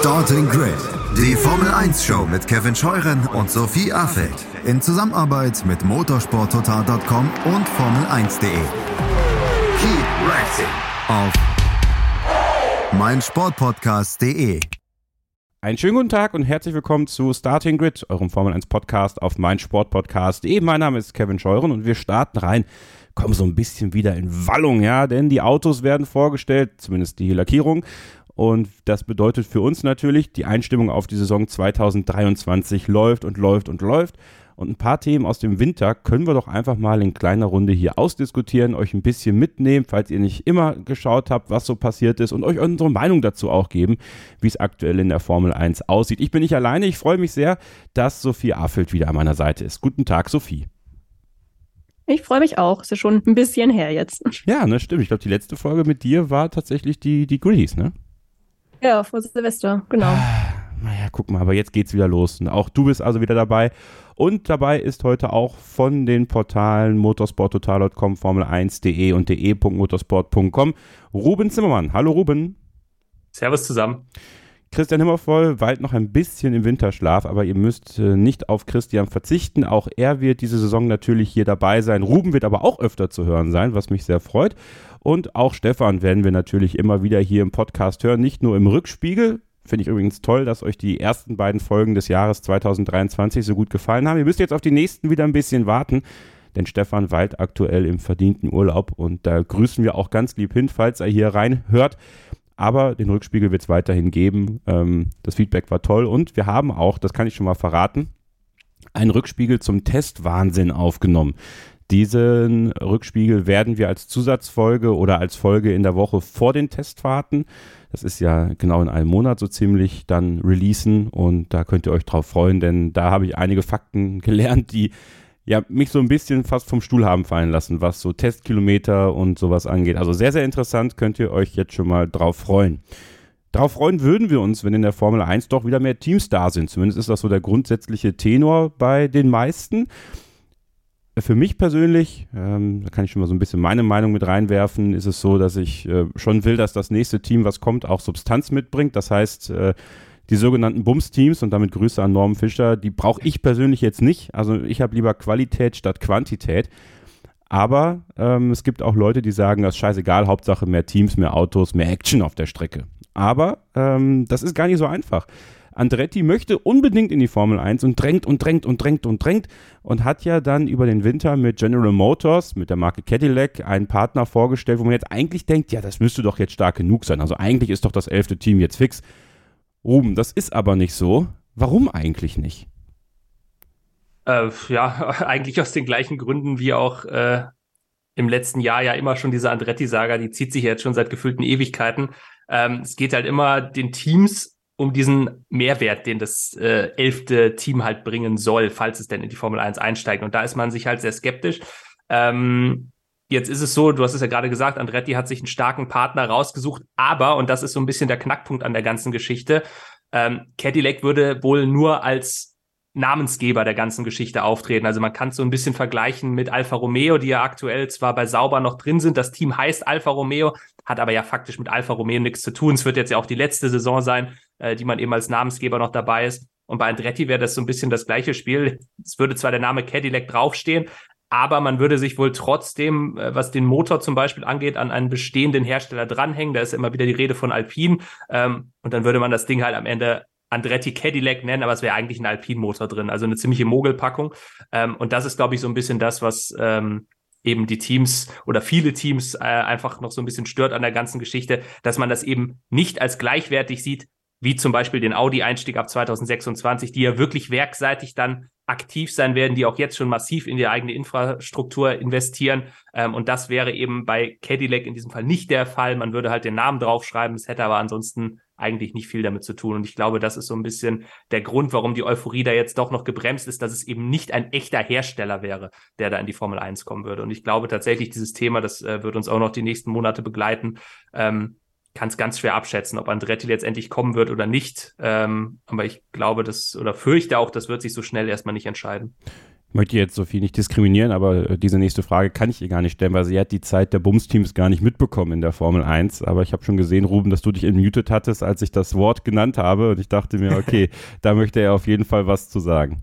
Starting Grid, die Formel 1 Show mit Kevin Scheuren und Sophie Affeld in Zusammenarbeit mit motorsporttotal.com und Formel1.de. Keep racing auf meinsportpodcast.de. Einen schönen guten Tag und herzlich willkommen zu Starting Grid, eurem Formel 1 Podcast auf meinsportpodcast.de. Mein Name ist Kevin Scheuren und wir starten rein kommen so ein bisschen wieder in Wallung, ja, denn die Autos werden vorgestellt, zumindest die Lackierung. Und das bedeutet für uns natürlich, die Einstimmung auf die Saison 2023 läuft und läuft und läuft. Und ein paar Themen aus dem Winter können wir doch einfach mal in kleiner Runde hier ausdiskutieren, euch ein bisschen mitnehmen, falls ihr nicht immer geschaut habt, was so passiert ist und euch unsere Meinung dazu auch geben, wie es aktuell in der Formel 1 aussieht. Ich bin nicht alleine, ich freue mich sehr, dass Sophie Affelt wieder an meiner Seite ist. Guten Tag, Sophie. Ich freue mich auch. Ist ja schon ein bisschen her jetzt. Ja, ne, stimmt. Ich glaube, die letzte Folge mit dir war tatsächlich die, die Goodies, ne? Ja, vor Silvester, genau. Ah, naja, guck mal, aber jetzt geht's wieder los. Und auch du bist also wieder dabei. Und dabei ist heute auch von den Portalen motorsporttotal.com, Formel1.de und de.motorsport.com Ruben Zimmermann. Hallo Ruben. Servus zusammen. Christian Himmervoll weilt noch ein bisschen im Winterschlaf, aber ihr müsst äh, nicht auf Christian verzichten. Auch er wird diese Saison natürlich hier dabei sein. Ruben wird aber auch öfter zu hören sein, was mich sehr freut. Und auch Stefan werden wir natürlich immer wieder hier im Podcast hören, nicht nur im Rückspiegel. Finde ich übrigens toll, dass euch die ersten beiden Folgen des Jahres 2023 so gut gefallen haben. Ihr müsst jetzt auf die nächsten wieder ein bisschen warten, denn Stefan weilt aktuell im verdienten Urlaub und da grüßen wir auch ganz lieb hin, falls er hier reinhört. Aber den Rückspiegel wird es weiterhin geben. Ähm, das Feedback war toll und wir haben auch, das kann ich schon mal verraten, einen Rückspiegel zum Testwahnsinn aufgenommen. Diesen Rückspiegel werden wir als Zusatzfolge oder als Folge in der Woche vor den Testfahrten, das ist ja genau in einem Monat so ziemlich, dann releasen und da könnt ihr euch drauf freuen, denn da habe ich einige Fakten gelernt, die ja, mich so ein bisschen fast vom Stuhl haben fallen lassen, was so Testkilometer und sowas angeht. Also sehr, sehr interessant, könnt ihr euch jetzt schon mal drauf freuen. Darauf freuen würden wir uns, wenn in der Formel 1 doch wieder mehr Teams da sind. Zumindest ist das so der grundsätzliche Tenor bei den meisten. Für mich persönlich, ähm, da kann ich schon mal so ein bisschen meine Meinung mit reinwerfen, ist es so, dass ich äh, schon will, dass das nächste Team, was kommt, auch Substanz mitbringt. Das heißt, äh, die sogenannten Bums-Teams und damit Grüße an Norman Fischer, die brauche ich persönlich jetzt nicht. Also ich habe lieber Qualität statt Quantität. Aber ähm, es gibt auch Leute, die sagen, das ist scheißegal, Hauptsache mehr Teams, mehr Autos, mehr Action auf der Strecke. Aber ähm, das ist gar nicht so einfach. Andretti möchte unbedingt in die Formel 1 und drängt und drängt und drängt und drängt und hat ja dann über den Winter mit General Motors, mit der Marke Cadillac, einen Partner vorgestellt, wo man jetzt eigentlich denkt, ja, das müsste doch jetzt stark genug sein. Also eigentlich ist doch das elfte Team jetzt fix. Ruben, das ist aber nicht so. Warum eigentlich nicht? Äh, ja, eigentlich aus den gleichen Gründen wie auch äh, im letzten Jahr ja immer schon diese Andretti-Saga, die zieht sich jetzt schon seit gefühlten Ewigkeiten. Ähm, es geht halt immer den Teams um diesen Mehrwert, den das äh, elfte Team halt bringen soll, falls es denn in die Formel 1 einsteigt. Und da ist man sich halt sehr skeptisch. Ähm, Jetzt ist es so, du hast es ja gerade gesagt, Andretti hat sich einen starken Partner rausgesucht, aber, und das ist so ein bisschen der Knackpunkt an der ganzen Geschichte, ähm, Cadillac würde wohl nur als Namensgeber der ganzen Geschichte auftreten. Also man kann es so ein bisschen vergleichen mit Alfa Romeo, die ja aktuell zwar bei Sauber noch drin sind. Das Team heißt Alfa Romeo, hat aber ja faktisch mit Alfa Romeo nichts zu tun. Es wird jetzt ja auch die letzte Saison sein, äh, die man eben als Namensgeber noch dabei ist. Und bei Andretti wäre das so ein bisschen das gleiche Spiel. Es würde zwar der Name Cadillac draufstehen, aber man würde sich wohl trotzdem, äh, was den Motor zum Beispiel angeht, an einen bestehenden Hersteller dranhängen. Da ist immer wieder die Rede von Alpine. Ähm, und dann würde man das Ding halt am Ende Andretti Cadillac nennen, aber es wäre eigentlich ein Alpine-Motor drin. Also eine ziemliche Mogelpackung. Ähm, und das ist, glaube ich, so ein bisschen das, was ähm, eben die Teams oder viele Teams äh, einfach noch so ein bisschen stört an der ganzen Geschichte, dass man das eben nicht als gleichwertig sieht, wie zum Beispiel den Audi-Einstieg ab 2026, die ja wirklich werkseitig dann aktiv sein werden, die auch jetzt schon massiv in die eigene Infrastruktur investieren. Ähm, und das wäre eben bei Cadillac in diesem Fall nicht der Fall. Man würde halt den Namen draufschreiben, es hätte aber ansonsten eigentlich nicht viel damit zu tun. Und ich glaube, das ist so ein bisschen der Grund, warum die Euphorie da jetzt doch noch gebremst ist, dass es eben nicht ein echter Hersteller wäre, der da in die Formel 1 kommen würde. Und ich glaube tatsächlich, dieses Thema, das äh, wird uns auch noch die nächsten Monate begleiten. Ähm, kann es ganz schwer abschätzen, ob Andretti letztendlich kommen wird oder nicht. Ähm, aber ich glaube, das oder fürchte auch, das wird sich so schnell erstmal nicht entscheiden. möchte jetzt Sophie nicht diskriminieren, aber äh, diese nächste Frage kann ich ihr gar nicht stellen, weil sie hat die Zeit der Bums-Teams gar nicht mitbekommen in der Formel 1. Aber ich habe schon gesehen, Ruben, dass du dich entmutet hattest, als ich das Wort genannt habe. Und ich dachte mir, okay, da möchte er auf jeden Fall was zu sagen.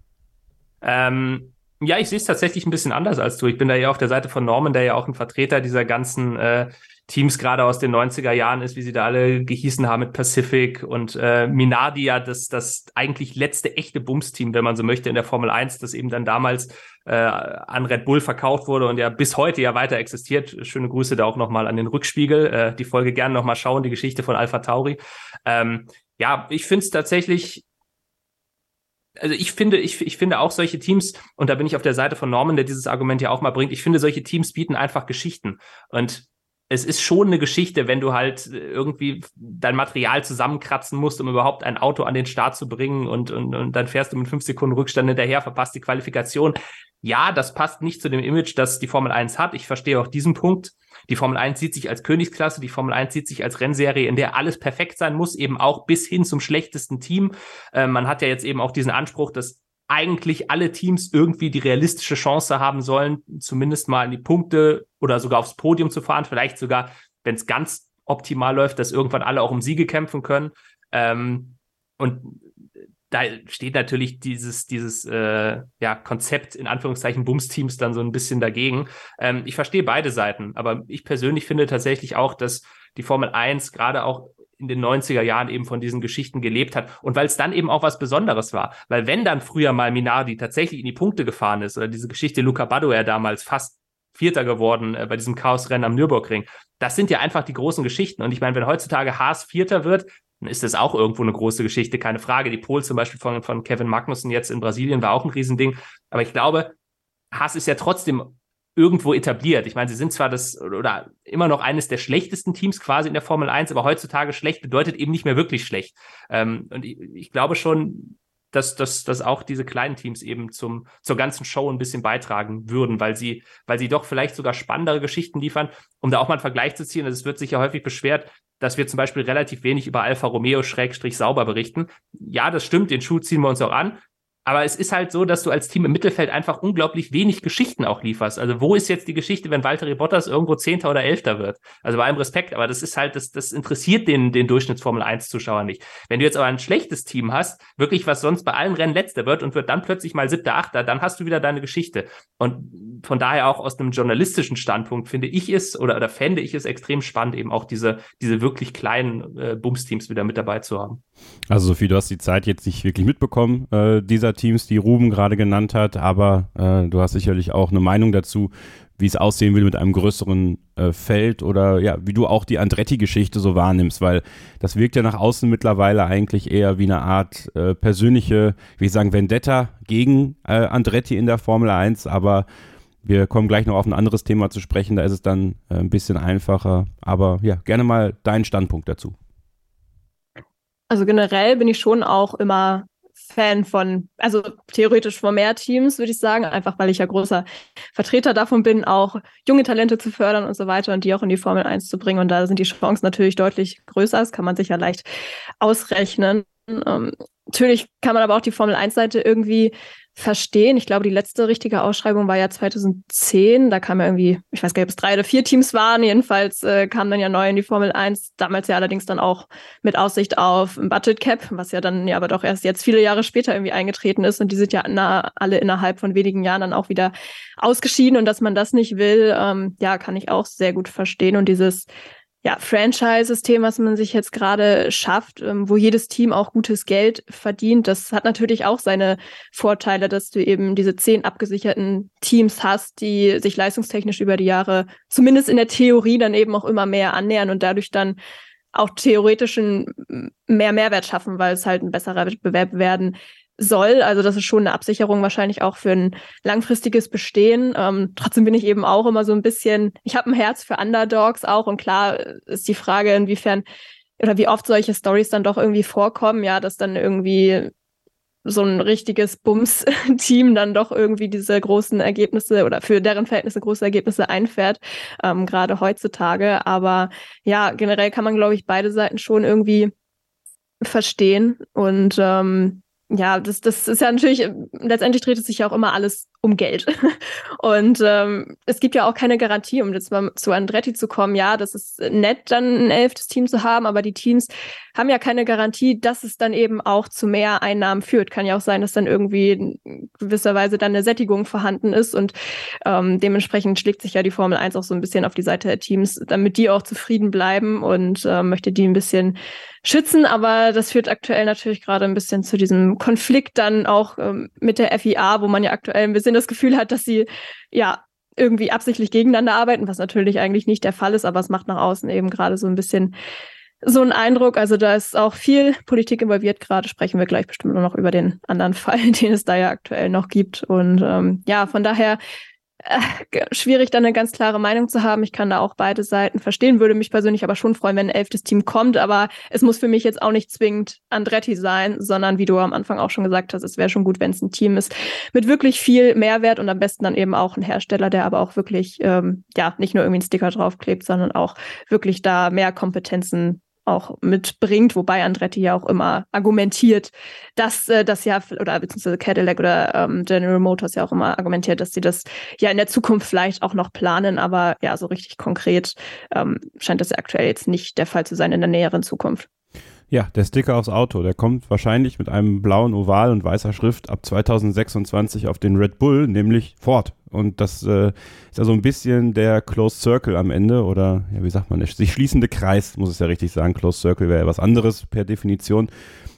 Ähm, ja, ich sehe es tatsächlich ein bisschen anders als du. Ich bin da ja auf der Seite von Norman, der ja auch ein Vertreter dieser ganzen äh, Teams gerade aus den 90er Jahren ist, wie sie da alle gehießen haben mit Pacific und äh, Minardi ja das, das eigentlich letzte echte Bums-Team, wenn man so möchte, in der Formel 1, das eben dann damals äh, an Red Bull verkauft wurde und ja bis heute ja weiter existiert. Schöne Grüße da auch nochmal an den Rückspiegel. Äh, die Folge gerne nochmal schauen, die Geschichte von Alpha Tauri. Ähm, ja, ich finde es tatsächlich also ich finde, ich, ich finde auch solche Teams, und da bin ich auf der Seite von Norman, der dieses Argument ja auch mal bringt, ich finde, solche Teams bieten einfach Geschichten. Und es ist schon eine Geschichte, wenn du halt irgendwie dein Material zusammenkratzen musst, um überhaupt ein Auto an den Start zu bringen und, und, und dann fährst du mit fünf Sekunden Rückstand hinterher, verpasst die Qualifikation. Ja, das passt nicht zu dem Image, das die Formel 1 hat. Ich verstehe auch diesen Punkt. Die Formel 1 sieht sich als Königsklasse, die Formel 1 sieht sich als Rennserie, in der alles perfekt sein muss, eben auch bis hin zum schlechtesten Team. Äh, man hat ja jetzt eben auch diesen Anspruch, dass eigentlich alle Teams irgendwie die realistische Chance haben sollen, zumindest mal in die Punkte oder sogar aufs Podium zu fahren. Vielleicht sogar, wenn es ganz optimal läuft, dass irgendwann alle auch um Siege kämpfen können. Ähm, und da steht natürlich dieses, dieses äh, ja, Konzept in Anführungszeichen Bums-Teams dann so ein bisschen dagegen. Ähm, ich verstehe beide Seiten, aber ich persönlich finde tatsächlich auch, dass die Formel 1 gerade auch in den 90er Jahren eben von diesen Geschichten gelebt hat und weil es dann eben auch was Besonderes war. Weil wenn dann früher mal Minardi tatsächlich in die Punkte gefahren ist oder diese Geschichte Luca Badoer damals fast Vierter geworden äh, bei diesem Chaosrennen am Nürburgring, das sind ja einfach die großen Geschichten. Und ich meine, wenn heutzutage Haas Vierter wird, dann ist das auch irgendwo eine große Geschichte, keine Frage. Die Pole zum Beispiel von, von Kevin Magnussen jetzt in Brasilien war auch ein Riesending. Aber ich glaube, Haas ist ja trotzdem irgendwo etabliert. Ich meine, sie sind zwar das oder immer noch eines der schlechtesten Teams quasi in der Formel 1, aber heutzutage schlecht bedeutet eben nicht mehr wirklich schlecht. Ähm, und ich, ich, glaube schon, dass, dass, dass auch diese kleinen Teams eben zum, zur ganzen Show ein bisschen beitragen würden, weil sie, weil sie doch vielleicht sogar spannendere Geschichten liefern, um da auch mal einen Vergleich zu ziehen. Also es wird sich ja häufig beschwert, dass wir zum Beispiel relativ wenig über Alfa Romeo Schrägstrich sauber berichten. Ja, das stimmt, den Schuh ziehen wir uns auch an. Aber es ist halt so, dass du als Team im Mittelfeld einfach unglaublich wenig Geschichten auch lieferst. Also wo ist jetzt die Geschichte, wenn Walter Bottas irgendwo Zehnter oder Elfter wird? Also bei allem Respekt, aber das ist halt, das, das interessiert den, den Durchschnittsformel 1 Zuschauer nicht. Wenn du jetzt aber ein schlechtes Team hast, wirklich was sonst bei allen Rennen letzter wird und wird dann plötzlich mal siebter, achter, dann hast du wieder deine Geschichte. Und von daher auch aus einem journalistischen Standpunkt finde ich es oder, oder fände ich es extrem spannend, eben auch diese, diese wirklich kleinen äh, Bums-Teams wieder mit dabei zu haben. Also Sophie, du hast die Zeit jetzt nicht wirklich mitbekommen, äh, dieser Teams, die Ruben gerade genannt hat, aber äh, du hast sicherlich auch eine Meinung dazu, wie es aussehen will mit einem größeren äh, Feld oder ja, wie du auch die Andretti-Geschichte so wahrnimmst, weil das wirkt ja nach außen mittlerweile eigentlich eher wie eine Art äh, persönliche, wie ich sagen, Vendetta gegen äh, Andretti in der Formel 1, aber wir kommen gleich noch auf ein anderes Thema zu sprechen, da ist es dann äh, ein bisschen einfacher, aber ja, gerne mal deinen Standpunkt dazu. Also generell bin ich schon auch immer Fan von, also theoretisch von mehr Teams, würde ich sagen, einfach weil ich ja großer Vertreter davon bin, auch junge Talente zu fördern und so weiter und die auch in die Formel 1 zu bringen. Und da sind die Chancen natürlich deutlich größer. Das kann man sich ja leicht ausrechnen. Ähm, natürlich kann man aber auch die Formel 1-Seite irgendwie verstehen. Ich glaube, die letzte richtige Ausschreibung war ja 2010. Da kam ja irgendwie, ich weiß gar nicht, ob es drei oder vier Teams waren. Jedenfalls äh, kam dann ja neu in die Formel 1. Damals ja allerdings dann auch mit Aussicht auf ein Budget Cap, was ja dann ja aber doch erst jetzt viele Jahre später irgendwie eingetreten ist. Und die sind ja na, alle innerhalb von wenigen Jahren dann auch wieder ausgeschieden. Und dass man das nicht will, ähm, ja, kann ich auch sehr gut verstehen. Und dieses ja, Franchise-System, was man sich jetzt gerade schafft, ähm, wo jedes Team auch gutes Geld verdient, das hat natürlich auch seine Vorteile, dass du eben diese zehn abgesicherten Teams hast, die sich leistungstechnisch über die Jahre zumindest in der Theorie dann eben auch immer mehr annähern und dadurch dann auch theoretischen mehr Mehrwert schaffen, weil es halt ein besserer Wettbewerb werden soll. Also das ist schon eine Absicherung wahrscheinlich auch für ein langfristiges Bestehen. Ähm, trotzdem bin ich eben auch immer so ein bisschen, ich habe ein Herz für Underdogs auch und klar ist die Frage, inwiefern oder wie oft solche Stories dann doch irgendwie vorkommen, ja, dass dann irgendwie so ein richtiges Bums-Team dann doch irgendwie diese großen Ergebnisse oder für deren Verhältnisse große Ergebnisse einfährt, ähm, gerade heutzutage. Aber ja, generell kann man, glaube ich, beide Seiten schon irgendwie verstehen und ähm, ja, das, das ist ja natürlich, letztendlich dreht es sich ja auch immer alles um Geld. Und ähm, es gibt ja auch keine Garantie, um jetzt mal zu Andretti zu kommen. Ja, das ist nett, dann ein elftes Team zu haben, aber die Teams haben ja keine Garantie, dass es dann eben auch zu mehr Einnahmen führt. Kann ja auch sein, dass dann irgendwie in gewisser Weise dann eine Sättigung vorhanden ist und ähm, dementsprechend schlägt sich ja die Formel 1 auch so ein bisschen auf die Seite der Teams, damit die auch zufrieden bleiben und äh, möchte die ein bisschen schützen, aber das führt aktuell natürlich gerade ein bisschen zu diesem Konflikt dann auch ähm, mit der FIA, wo man ja aktuell ein bisschen das Gefühl hat, dass sie ja irgendwie absichtlich gegeneinander arbeiten, was natürlich eigentlich nicht der Fall ist, aber es macht nach außen eben gerade so ein bisschen so einen Eindruck. Also da ist auch viel Politik involviert. Gerade sprechen wir gleich bestimmt noch über den anderen Fall, den es da ja aktuell noch gibt. Und ähm, ja, von daher äh, schwierig, da eine ganz klare Meinung zu haben. Ich kann da auch beide Seiten verstehen, würde mich persönlich aber schon freuen, wenn ein elftes Team kommt. Aber es muss für mich jetzt auch nicht zwingend Andretti sein, sondern wie du am Anfang auch schon gesagt hast, es wäre schon gut, wenn es ein Team ist mit wirklich viel Mehrwert und am besten dann eben auch ein Hersteller, der aber auch wirklich, ähm, ja, nicht nur irgendwie einen Sticker draufklebt, sondern auch wirklich da mehr Kompetenzen auch mitbringt, wobei Andretti ja auch immer argumentiert, dass äh, das ja, oder beziehungsweise Cadillac oder ähm, General Motors ja auch immer argumentiert, dass sie das ja in der Zukunft vielleicht auch noch planen, aber ja, so richtig konkret ähm, scheint das ja aktuell jetzt nicht der Fall zu sein in der näheren Zukunft. Ja, der Sticker aufs Auto, der kommt wahrscheinlich mit einem blauen Oval und weißer Schrift ab 2026 auf den Red Bull, nämlich Ford. Und das äh, ist ja so ein bisschen der Closed Circle am Ende oder, ja, wie sagt man, der sich schließende Kreis, muss es ja richtig sagen. Closed Circle wäre ja was anderes per Definition.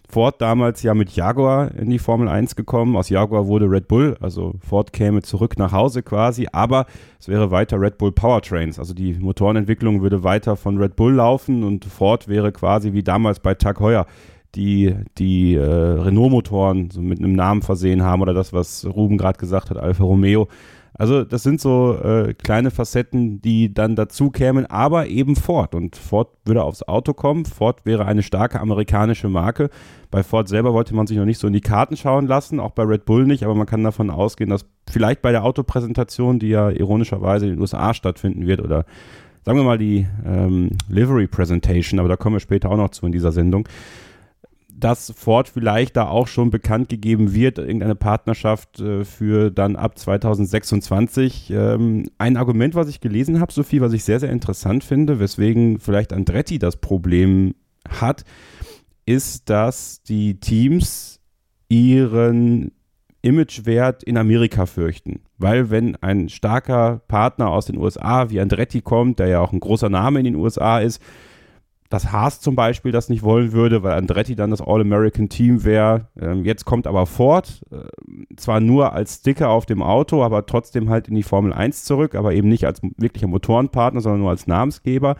Ford damals ja mit Jaguar in die Formel 1 gekommen. Aus Jaguar wurde Red Bull, also Ford käme zurück nach Hause quasi, aber es wäre weiter Red Bull Powertrains. Also die Motorenentwicklung würde weiter von Red Bull laufen und Ford wäre quasi wie damals bei Tag Heuer die die äh, Renault-Motoren so mit einem Namen versehen haben oder das, was Ruben gerade gesagt hat, Alfa Romeo also das sind so äh, kleine Facetten, die dann dazu kämen, aber eben Ford. Und Ford würde aufs Auto kommen. Ford wäre eine starke amerikanische Marke. Bei Ford selber wollte man sich noch nicht so in die Karten schauen lassen, auch bei Red Bull nicht, aber man kann davon ausgehen, dass vielleicht bei der Autopräsentation, die ja ironischerweise in den USA stattfinden wird, oder sagen wir mal die ähm, Livery Presentation, aber da kommen wir später auch noch zu in dieser Sendung, dass Ford vielleicht da auch schon bekannt gegeben wird, irgendeine Partnerschaft äh, für dann ab 2026. Ähm, ein Argument, was ich gelesen habe, Sophie, was ich sehr, sehr interessant finde, weswegen vielleicht Andretti das Problem hat, ist, dass die Teams ihren Imagewert in Amerika fürchten. Weil wenn ein starker Partner aus den USA wie Andretti kommt, der ja auch ein großer Name in den USA ist, dass Haas zum Beispiel das nicht wollen würde, weil Andretti dann das All-American-Team wäre. Ähm, jetzt kommt aber Ford, äh, zwar nur als Sticker auf dem Auto, aber trotzdem halt in die Formel 1 zurück, aber eben nicht als wirklicher Motorenpartner, sondern nur als Namensgeber.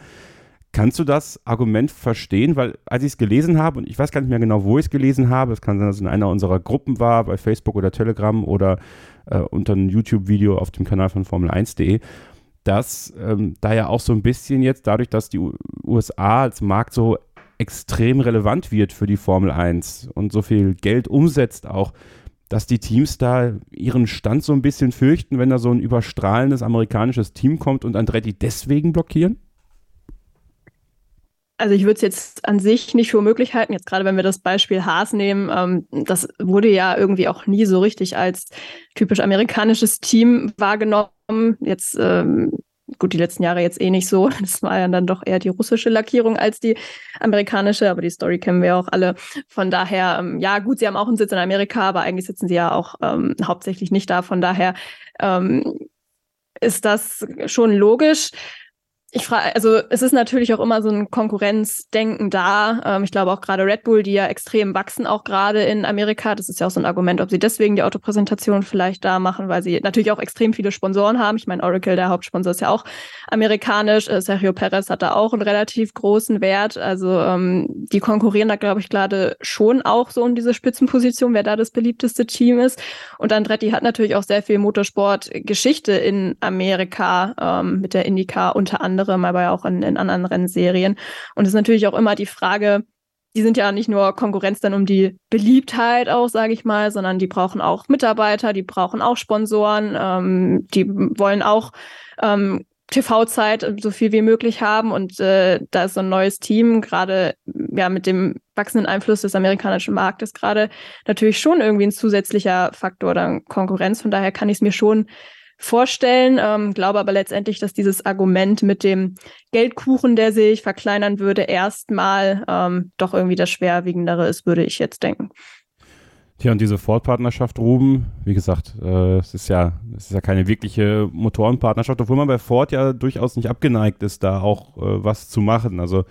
Kannst du das Argument verstehen? Weil als ich es gelesen habe, und ich weiß gar nicht mehr genau, wo ich es gelesen habe, es kann sein, dass es in einer unserer Gruppen war, bei Facebook oder Telegram oder äh, unter einem YouTube-Video auf dem Kanal von Formel1.de, dass ähm, da ja auch so ein bisschen jetzt dadurch, dass die USA als Markt so extrem relevant wird für die Formel 1 und so viel Geld umsetzt auch, dass die Teams da ihren Stand so ein bisschen fürchten, wenn da so ein überstrahlendes amerikanisches Team kommt und Andretti deswegen blockieren? Also ich würde es jetzt an sich nicht für möglich halten, jetzt gerade wenn wir das Beispiel Haas nehmen, ähm, das wurde ja irgendwie auch nie so richtig als typisch amerikanisches Team wahrgenommen. Jetzt ähm, gut, die letzten Jahre jetzt eh nicht so. Das war ja dann doch eher die russische Lackierung als die amerikanische, aber die Story kennen wir auch alle. Von daher, ähm, ja, gut, sie haben auch einen Sitz in Amerika, aber eigentlich sitzen sie ja auch ähm, hauptsächlich nicht da. Von daher ähm, ist das schon logisch ich frage, also es ist natürlich auch immer so ein Konkurrenzdenken da. Ähm, ich glaube auch gerade Red Bull, die ja extrem wachsen, auch gerade in Amerika. Das ist ja auch so ein Argument, ob sie deswegen die Autopräsentation vielleicht da machen, weil sie natürlich auch extrem viele Sponsoren haben. Ich meine, Oracle, der Hauptsponsor, ist ja auch amerikanisch. Äh, Sergio Perez hat da auch einen relativ großen Wert. Also ähm, die konkurrieren da, glaube ich, gerade schon auch so um diese Spitzenposition, wer da das beliebteste Team ist. Und Andretti hat natürlich auch sehr viel Motorsportgeschichte in Amerika ähm, mit der IndyCar unter anderem anderem, aber auch in, in anderen Rennserien. Und es ist natürlich auch immer die Frage, die sind ja nicht nur Konkurrenz dann um die Beliebtheit auch, sage ich mal, sondern die brauchen auch Mitarbeiter, die brauchen auch Sponsoren, ähm, die wollen auch ähm, TV-Zeit so viel wie möglich haben und äh, da ist so ein neues Team, gerade ja mit dem wachsenden Einfluss des amerikanischen Marktes gerade natürlich schon irgendwie ein zusätzlicher Faktor oder Konkurrenz. Von daher kann ich es mir schon vorstellen, ähm, glaube aber letztendlich, dass dieses Argument mit dem Geldkuchen, der sich verkleinern würde, erstmal ähm, doch irgendwie das schwerwiegendere ist, würde ich jetzt denken. Tja, und diese Ford-Partnerschaft, Ruben, wie gesagt, äh, es, ist ja, es ist ja keine wirkliche Motorenpartnerschaft, obwohl man bei Ford ja durchaus nicht abgeneigt ist, da auch äh, was zu machen. Also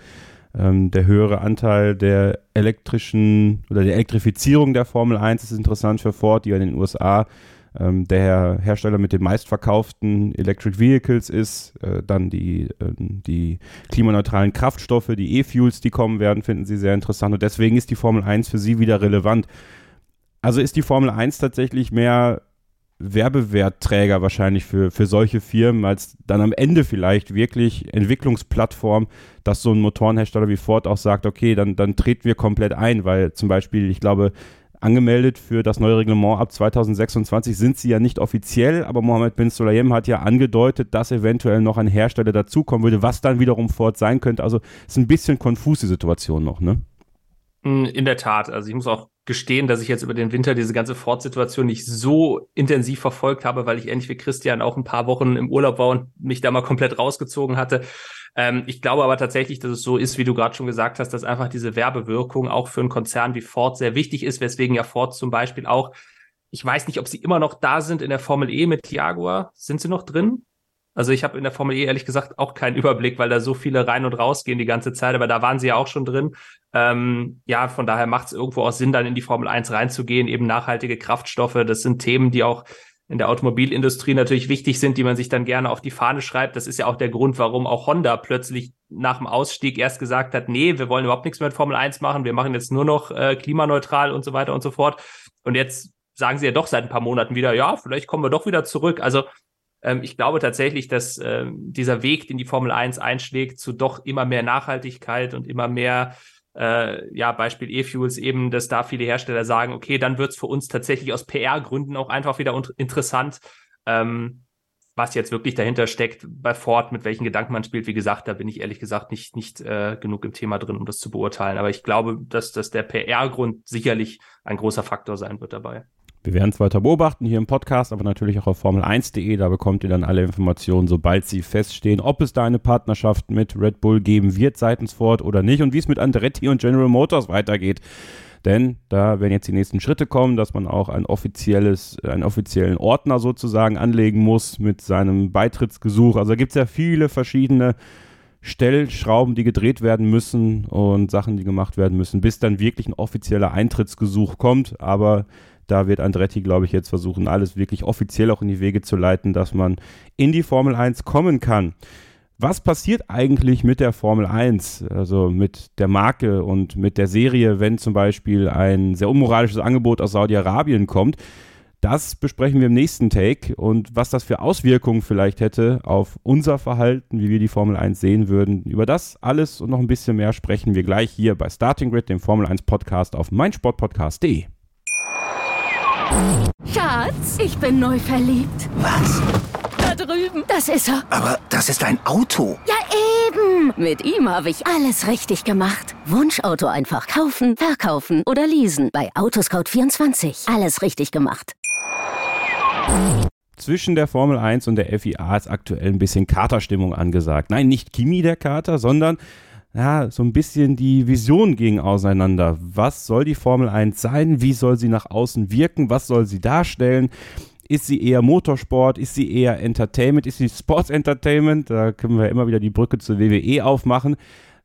ähm, der höhere Anteil der elektrischen oder der Elektrifizierung der Formel 1 ist interessant für Ford, die ja in den USA ähm, der Hersteller mit den meistverkauften Electric Vehicles ist. Äh, dann die, äh, die klimaneutralen Kraftstoffe, die E-Fuels, die kommen werden, finden sie sehr interessant. Und deswegen ist die Formel 1 für sie wieder relevant. Also ist die Formel 1 tatsächlich mehr Werbewertträger wahrscheinlich für, für solche Firmen, als dann am Ende vielleicht wirklich Entwicklungsplattform, dass so ein Motorenhersteller wie Ford auch sagt, okay, dann, dann treten wir komplett ein, weil zum Beispiel, ich glaube, angemeldet für das neue Reglement ab 2026 sind sie ja nicht offiziell, aber Mohammed bin Sulayem hat ja angedeutet, dass eventuell noch ein Hersteller dazukommen würde, was dann wiederum Ford sein könnte. Also ist ein bisschen konfus die Situation noch, ne? In der Tat. Also ich muss auch gestehen, dass ich jetzt über den Winter diese ganze Ford-Situation nicht so intensiv verfolgt habe, weil ich ähnlich wie Christian auch ein paar Wochen im Urlaub war und mich da mal komplett rausgezogen hatte. Ähm, ich glaube aber tatsächlich, dass es so ist, wie du gerade schon gesagt hast, dass einfach diese Werbewirkung auch für einen Konzern wie Ford sehr wichtig ist, weswegen ja Ford zum Beispiel auch, ich weiß nicht, ob sie immer noch da sind in der Formel E mit Jaguar. Sind sie noch drin? Also ich habe in der Formel E ehrlich gesagt auch keinen Überblick, weil da so viele rein und raus gehen die ganze Zeit, aber da waren sie ja auch schon drin. Ähm, ja, von daher macht es irgendwo auch Sinn, dann in die Formel 1 reinzugehen, eben nachhaltige Kraftstoffe. Das sind Themen, die auch in der Automobilindustrie natürlich wichtig sind, die man sich dann gerne auf die Fahne schreibt. Das ist ja auch der Grund, warum auch Honda plötzlich nach dem Ausstieg erst gesagt hat, nee, wir wollen überhaupt nichts mehr mit Formel 1 machen, wir machen jetzt nur noch äh, klimaneutral und so weiter und so fort. Und jetzt sagen sie ja doch seit ein paar Monaten wieder, ja, vielleicht kommen wir doch wieder zurück. Also ähm, ich glaube tatsächlich, dass äh, dieser Weg, den die Formel 1 einschlägt, zu doch immer mehr Nachhaltigkeit und immer mehr, äh, ja, Beispiel E-Fuels eben, dass da viele Hersteller sagen, okay, dann wird es für uns tatsächlich aus PR-Gründen auch einfach wieder interessant. Ähm, was jetzt wirklich dahinter steckt bei Ford, mit welchen Gedanken man spielt, wie gesagt, da bin ich ehrlich gesagt nicht, nicht äh, genug im Thema drin, um das zu beurteilen. Aber ich glaube, dass, dass der PR-Grund sicherlich ein großer Faktor sein wird dabei. Wir werden es weiter beobachten hier im Podcast, aber natürlich auch auf Formel1.de. Da bekommt ihr dann alle Informationen, sobald sie feststehen, ob es da eine Partnerschaft mit Red Bull geben wird seitens Ford oder nicht und wie es mit Andretti und General Motors weitergeht. Denn da werden jetzt die nächsten Schritte kommen, dass man auch ein offizielles, einen offiziellen Ordner sozusagen anlegen muss mit seinem Beitrittsgesuch. Also gibt es ja viele verschiedene Stellschrauben, die gedreht werden müssen und Sachen, die gemacht werden müssen, bis dann wirklich ein offizieller Eintrittsgesuch kommt. Aber da wird Andretti, glaube ich, jetzt versuchen, alles wirklich offiziell auch in die Wege zu leiten, dass man in die Formel 1 kommen kann. Was passiert eigentlich mit der Formel 1, also mit der Marke und mit der Serie, wenn zum Beispiel ein sehr unmoralisches Angebot aus Saudi-Arabien kommt? Das besprechen wir im nächsten Take und was das für Auswirkungen vielleicht hätte auf unser Verhalten, wie wir die Formel 1 sehen würden. Über das alles und noch ein bisschen mehr sprechen wir gleich hier bei Starting Grid, dem Formel 1 Podcast auf meinsportpodcast.de. Schatz, ich bin neu verliebt. Was? Da drüben. Das ist er. Aber das ist ein Auto. Ja, eben. Mit ihm habe ich alles richtig gemacht. Wunschauto einfach kaufen, verkaufen oder leasen. Bei Autoscout24. Alles richtig gemacht. Zwischen der Formel 1 und der FIA ist aktuell ein bisschen Katerstimmung angesagt. Nein, nicht Kimi der Kater, sondern ja, so ein bisschen die Vision ging auseinander. Was soll die Formel 1 sein? Wie soll sie nach außen wirken? Was soll sie darstellen? Ist sie eher Motorsport? Ist sie eher Entertainment? Ist sie Sports Entertainment? Da können wir immer wieder die Brücke zur WWE aufmachen.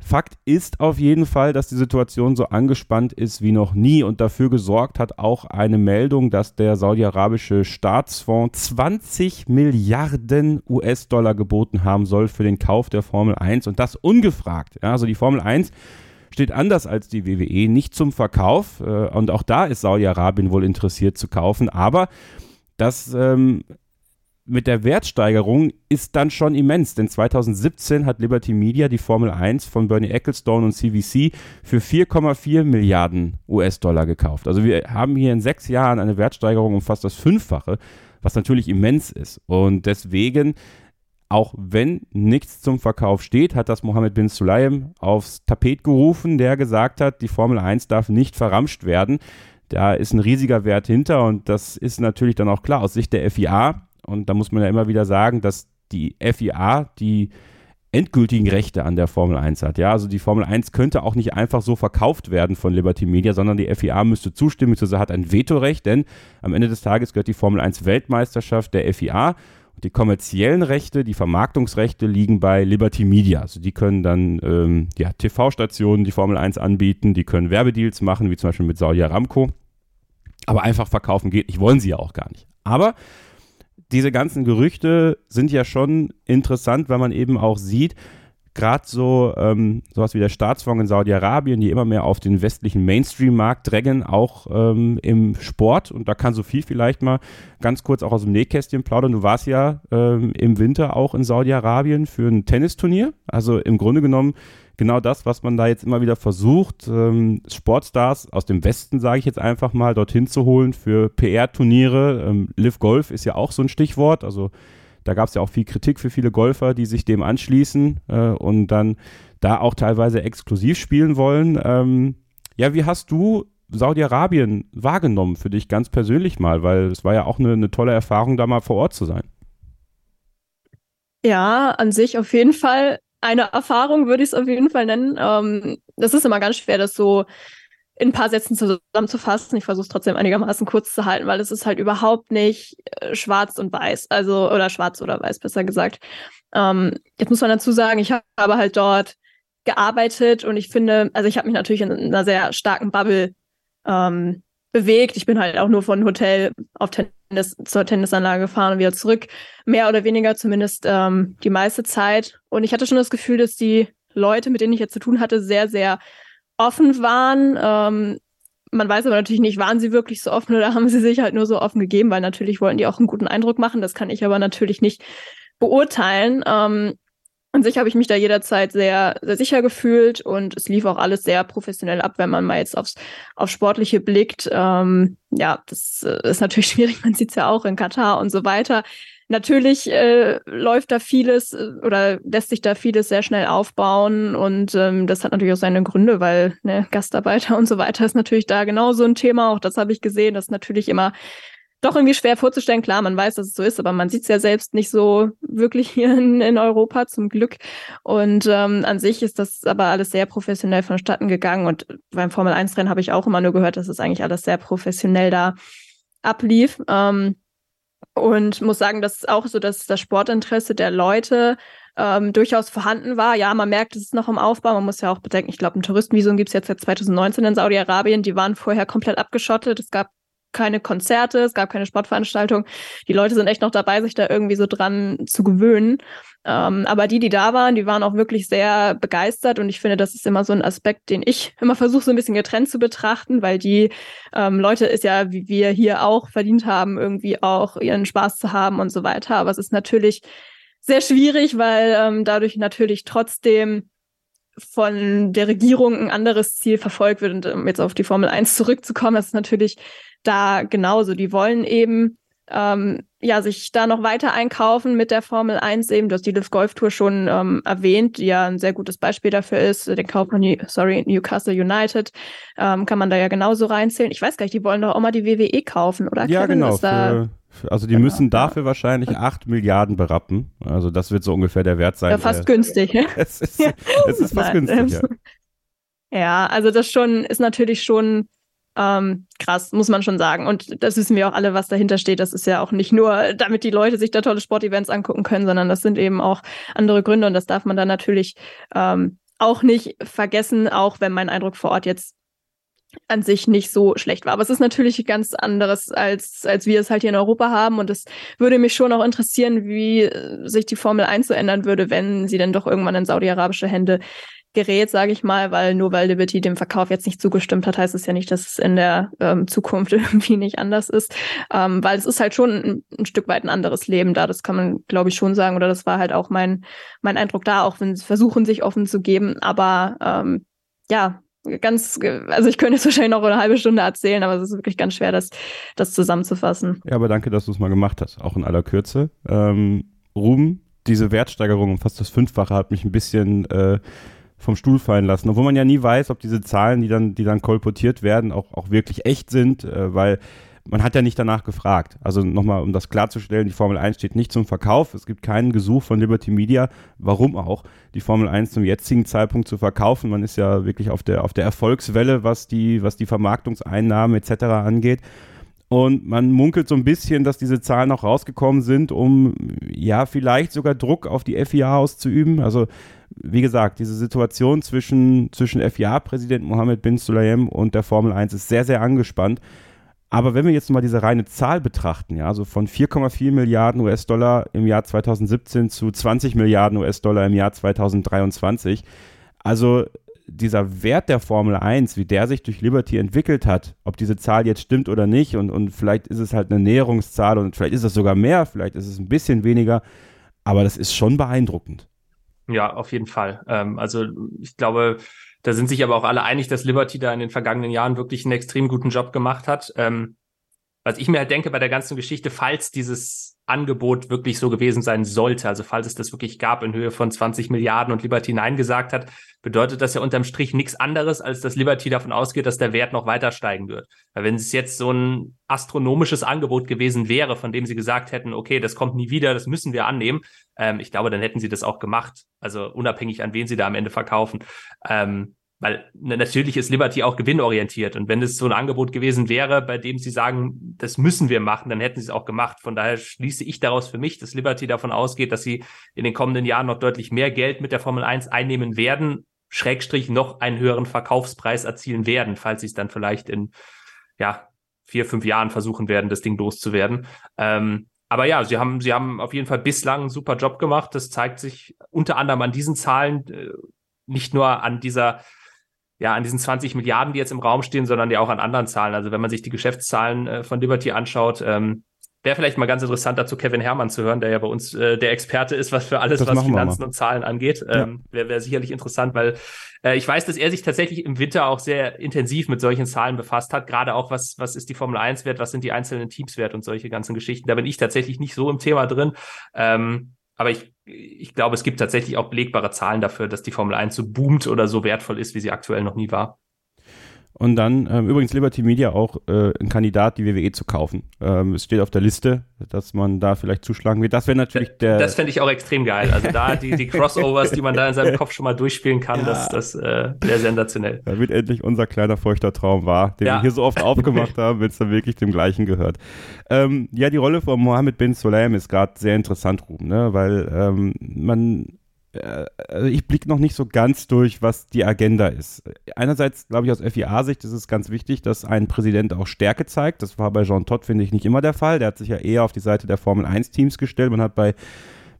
Fakt ist auf jeden Fall, dass die Situation so angespannt ist wie noch nie und dafür gesorgt hat auch eine Meldung, dass der saudi-arabische Staatsfonds 20 Milliarden US-Dollar geboten haben soll für den Kauf der Formel 1 und das ungefragt. Ja, also die Formel 1 steht anders als die WWE nicht zum Verkauf äh, und auch da ist Saudi-Arabien wohl interessiert zu kaufen, aber das ähm, mit der Wertsteigerung ist dann schon immens, denn 2017 hat Liberty Media die Formel 1 von Bernie Ecclestone und CVC für 4,4 Milliarden US-Dollar gekauft. Also wir haben hier in sechs Jahren eine Wertsteigerung um fast das Fünffache, was natürlich immens ist. Und deswegen auch wenn nichts zum Verkauf steht, hat das Mohammed bin Sulayem aufs Tapet gerufen, der gesagt hat, die Formel 1 darf nicht verramscht werden. Da ist ein riesiger Wert hinter und das ist natürlich dann auch klar aus Sicht der FIA. Und da muss man ja immer wieder sagen, dass die FIA die endgültigen Rechte an der Formel 1 hat. Ja, also die Formel 1 könnte auch nicht einfach so verkauft werden von Liberty Media, sondern die FIA müsste zustimmen, beziehungsweise hat ein Vetorecht, denn am Ende des Tages gehört die Formel 1 Weltmeisterschaft der FIA. Und die kommerziellen Rechte, die Vermarktungsrechte liegen bei Liberty Media. Also die können dann ähm, ja, TV-Stationen die Formel 1 anbieten, die können Werbedeals machen, wie zum Beispiel mit Saudi Aramco. Aber einfach verkaufen geht nicht, wollen sie ja auch gar nicht. Aber diese ganzen Gerüchte sind ja schon interessant, weil man eben auch sieht, gerade so ähm, sowas wie der Staatsfonds in Saudi-Arabien, die immer mehr auf den westlichen Mainstream-Markt drängen, auch ähm, im Sport. Und da kann Sophie vielleicht mal ganz kurz auch aus dem Nähkästchen plaudern. Du warst ja ähm, im Winter auch in Saudi-Arabien für ein Tennisturnier. Also im Grunde genommen genau das, was man da jetzt immer wieder versucht, ähm, Sportstars aus dem Westen, sage ich jetzt einfach mal, dorthin zu holen für PR-Turniere. Ähm, Live Golf ist ja auch so ein Stichwort. Also da gab es ja auch viel Kritik für viele Golfer, die sich dem anschließen äh, und dann da auch teilweise exklusiv spielen wollen. Ähm, ja, wie hast du Saudi-Arabien wahrgenommen für dich ganz persönlich mal? Weil es war ja auch eine, eine tolle Erfahrung, da mal vor Ort zu sein. Ja, an sich auf jeden Fall eine Erfahrung, würde ich es auf jeden Fall nennen. Ähm, das ist immer ganz schwer, das so in ein paar Sätzen zusammenzufassen. Ich versuche es trotzdem einigermaßen kurz zu halten, weil es ist halt überhaupt nicht äh, schwarz und weiß, also oder schwarz oder weiß, besser gesagt. Ähm, jetzt muss man dazu sagen, ich habe halt dort gearbeitet und ich finde, also ich habe mich natürlich in einer sehr starken Bubble ähm, bewegt. Ich bin halt auch nur von Hotel auf Tennis zur Tennisanlage gefahren und wieder zurück, mehr oder weniger zumindest ähm, die meiste Zeit. Und ich hatte schon das Gefühl, dass die Leute, mit denen ich jetzt zu tun hatte, sehr, sehr offen waren. Ähm, man weiß aber natürlich nicht, waren sie wirklich so offen oder haben sie sich halt nur so offen gegeben, weil natürlich wollten die auch einen guten Eindruck machen. Das kann ich aber natürlich nicht beurteilen. Ähm, an sich habe ich mich da jederzeit sehr, sehr sicher gefühlt und es lief auch alles sehr professionell ab, wenn man mal jetzt aufs, auf Sportliche blickt. Ähm, ja, das äh, ist natürlich schwierig, man sieht es ja auch in Katar und so weiter. Natürlich äh, läuft da vieles äh, oder lässt sich da vieles sehr schnell aufbauen und ähm, das hat natürlich auch seine Gründe, weil ne, Gastarbeiter und so weiter ist natürlich da genauso ein Thema. Auch das habe ich gesehen, das ist natürlich immer doch irgendwie schwer vorzustellen. Klar, man weiß, dass es so ist, aber man sieht es ja selbst nicht so wirklich hier in, in Europa zum Glück. Und ähm, an sich ist das aber alles sehr professionell vonstatten gegangen. Und beim Formel 1-Rennen habe ich auch immer nur gehört, dass es eigentlich alles sehr professionell da ablief. Ähm, und muss sagen, dass auch so, dass das Sportinteresse der Leute ähm, durchaus vorhanden war. Ja, man merkt, es ist noch im Aufbau. Man muss ja auch bedenken, ich glaube, ein Touristenvisum gibt es jetzt seit 2019 in Saudi-Arabien. Die waren vorher komplett abgeschottet. Es gab keine Konzerte, es gab keine Sportveranstaltung. Die Leute sind echt noch dabei, sich da irgendwie so dran zu gewöhnen. Ähm, aber die, die da waren, die waren auch wirklich sehr begeistert und ich finde, das ist immer so ein Aspekt, den ich immer versuche, so ein bisschen getrennt zu betrachten, weil die ähm, Leute ist ja, wie wir hier auch verdient haben, irgendwie auch ihren Spaß zu haben und so weiter. Aber es ist natürlich sehr schwierig, weil ähm, dadurch natürlich trotzdem von der Regierung ein anderes Ziel verfolgt wird. Und um jetzt auf die Formel 1 zurückzukommen, das ist natürlich da genauso. Die wollen eben ähm, ja sich da noch weiter einkaufen mit der Formel 1 eben. Du hast die Live Golf Tour schon ähm, erwähnt, die ja ein sehr gutes Beispiel dafür ist. Den Kauf von New sorry, Newcastle United ähm, kann man da ja genauso reinzählen. Ich weiß gar nicht, die wollen doch auch mal die WWE kaufen, oder? Ja, Kevin, genau. Für, für, also die genau, müssen dafür ja. wahrscheinlich 8 Milliarden berappen. Also das wird so ungefähr der Wert sein. Ja, fast äh, günstig. es, ist, es ist fast Nein, günstig, ja. ja, also das schon ist natürlich schon ähm, krass, muss man schon sagen. Und das wissen wir auch alle, was dahinter steht. Das ist ja auch nicht nur, damit die Leute sich da tolle Sportevents angucken können, sondern das sind eben auch andere Gründe. Und das darf man dann natürlich ähm, auch nicht vergessen, auch wenn mein Eindruck vor Ort jetzt an sich nicht so schlecht war. Aber es ist natürlich ganz anderes, als, als wir es halt hier in Europa haben. Und es würde mich schon auch interessieren, wie sich die Formel 1 so ändern würde, wenn sie dann doch irgendwann in saudi-arabische Hände gerät, sage ich mal, weil nur weil Liberty dem Verkauf jetzt nicht zugestimmt hat, heißt es ja nicht, dass es in der ähm, Zukunft irgendwie nicht anders ist. Ähm, weil es ist halt schon ein, ein, Stück weit ein anderes Leben da. Das kann man, glaube ich, schon sagen. Oder das war halt auch mein, mein Eindruck da, auch wenn sie versuchen, sich offen zu geben. Aber ähm, ja, ganz, also ich könnte jetzt wahrscheinlich noch eine halbe Stunde erzählen, aber es ist wirklich ganz schwer, das, das zusammenzufassen. Ja, aber danke, dass du es mal gemacht hast, auch in aller Kürze. Ähm, Ruben, diese Wertsteigerung um fast das Fünffache hat mich ein bisschen äh, vom Stuhl fallen lassen. Obwohl man ja nie weiß, ob diese Zahlen, die dann, die dann kolportiert werden, auch, auch wirklich echt sind, äh, weil man hat ja nicht danach gefragt. Also nochmal, um das klarzustellen, die Formel 1 steht nicht zum Verkauf. Es gibt keinen Gesuch von Liberty Media, warum auch, die Formel 1 zum jetzigen Zeitpunkt zu verkaufen. Man ist ja wirklich auf der, auf der Erfolgswelle, was die, was die Vermarktungseinnahmen etc. angeht. Und man munkelt so ein bisschen, dass diese Zahlen auch rausgekommen sind, um ja vielleicht sogar Druck auf die FIA auszuüben. Also wie gesagt, diese Situation zwischen, zwischen FIA-Präsident Mohammed bin Sulayem und der Formel 1 ist sehr, sehr angespannt. Aber wenn wir jetzt mal diese reine Zahl betrachten, ja, also von 4,4 Milliarden US-Dollar im Jahr 2017 zu 20 Milliarden US-Dollar im Jahr 2023, also dieser Wert der Formel 1, wie der sich durch Liberty entwickelt hat, ob diese Zahl jetzt stimmt oder nicht, und, und vielleicht ist es halt eine Näherungszahl und vielleicht ist es sogar mehr, vielleicht ist es ein bisschen weniger, aber das ist schon beeindruckend. Ja, auf jeden Fall. Ähm, also ich glaube, da sind sich aber auch alle einig, dass Liberty da in den vergangenen Jahren wirklich einen extrem guten Job gemacht hat. Ähm, was ich mir halt denke bei der ganzen Geschichte, falls dieses Angebot wirklich so gewesen sein sollte, also falls es das wirklich gab in Höhe von 20 Milliarden und Liberty Nein gesagt hat, bedeutet das ja unterm Strich nichts anderes, als dass Liberty davon ausgeht, dass der Wert noch weiter steigen wird. Weil wenn es jetzt so ein astronomisches Angebot gewesen wäre, von dem sie gesagt hätten, okay, das kommt nie wieder, das müssen wir annehmen, ähm, ich glaube, dann hätten sie das auch gemacht. Also unabhängig an wen sie da am Ende verkaufen. Ähm, weil natürlich ist Liberty auch gewinnorientiert. Und wenn es so ein Angebot gewesen wäre, bei dem sie sagen, das müssen wir machen, dann hätten sie es auch gemacht. Von daher schließe ich daraus für mich, dass Liberty davon ausgeht, dass sie in den kommenden Jahren noch deutlich mehr Geld mit der Formel 1 einnehmen werden, Schrägstrich noch einen höheren Verkaufspreis erzielen werden, falls sie es dann vielleicht in, ja, vier, fünf Jahren versuchen werden, das Ding loszuwerden. Ähm, aber ja, sie haben, sie haben auf jeden Fall bislang einen super Job gemacht. Das zeigt sich unter anderem an diesen Zahlen, äh, nicht nur an dieser, ja, an diesen 20 Milliarden, die jetzt im Raum stehen, sondern ja auch an anderen Zahlen. Also wenn man sich die Geschäftszahlen äh, von Liberty anschaut, ähm, Wäre vielleicht mal ganz interessant dazu Kevin Herrmann zu hören, der ja bei uns äh, der Experte ist, was für alles, das was Finanzen und Zahlen angeht. Ähm, Wäre wär sicherlich interessant, weil äh, ich weiß, dass er sich tatsächlich im Winter auch sehr intensiv mit solchen Zahlen befasst hat. Gerade auch, was, was ist die Formel 1 wert, was sind die einzelnen Teams wert und solche ganzen Geschichten. Da bin ich tatsächlich nicht so im Thema drin. Ähm, aber ich, ich glaube, es gibt tatsächlich auch belegbare Zahlen dafür, dass die Formel 1 so boomt oder so wertvoll ist, wie sie aktuell noch nie war. Und dann ähm, übrigens Liberty Media auch äh, ein Kandidat, die WWE zu kaufen. Ähm, es steht auf der Liste, dass man da vielleicht zuschlagen wird. Das wäre natürlich der. Das fände ich auch extrem geil. Also da die, die Crossovers, die man da in seinem Kopf schon mal durchspielen kann, ja. das, das äh, wäre sensationell. Da wird endlich unser kleiner feuchter Traum wahr, den ja. wir hier so oft aufgemacht haben, wenn es dann wirklich dem gleichen gehört. Ähm, ja, die Rolle von Mohammed bin Soleim ist gerade sehr interessant, Ruben, ne? weil ähm, man also ich blicke noch nicht so ganz durch, was die Agenda ist. Einerseits, glaube ich, aus FIA-Sicht ist es ganz wichtig, dass ein Präsident auch Stärke zeigt. Das war bei Jean Todt, finde ich, nicht immer der Fall. Der hat sich ja eher auf die Seite der Formel-1-Teams gestellt. Man hat bei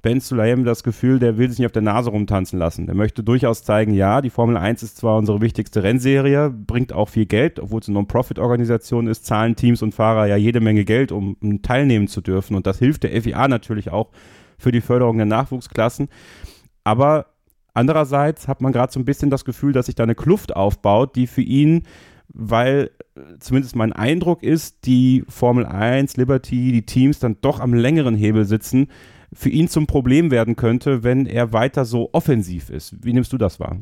Ben Sulayem das Gefühl, der will sich nicht auf der Nase rumtanzen lassen. Der möchte durchaus zeigen, ja, die Formel 1 ist zwar unsere wichtigste Rennserie, bringt auch viel Geld, obwohl es eine Non-Profit-Organisation ist, zahlen Teams und Fahrer ja jede Menge Geld, um teilnehmen zu dürfen. Und das hilft der FIA natürlich auch für die Förderung der Nachwuchsklassen. Aber andererseits hat man gerade so ein bisschen das Gefühl, dass sich da eine Kluft aufbaut, die für ihn, weil zumindest mein Eindruck ist, die Formel 1, Liberty, die Teams dann doch am längeren Hebel sitzen, für ihn zum Problem werden könnte, wenn er weiter so offensiv ist. Wie nimmst du das wahr?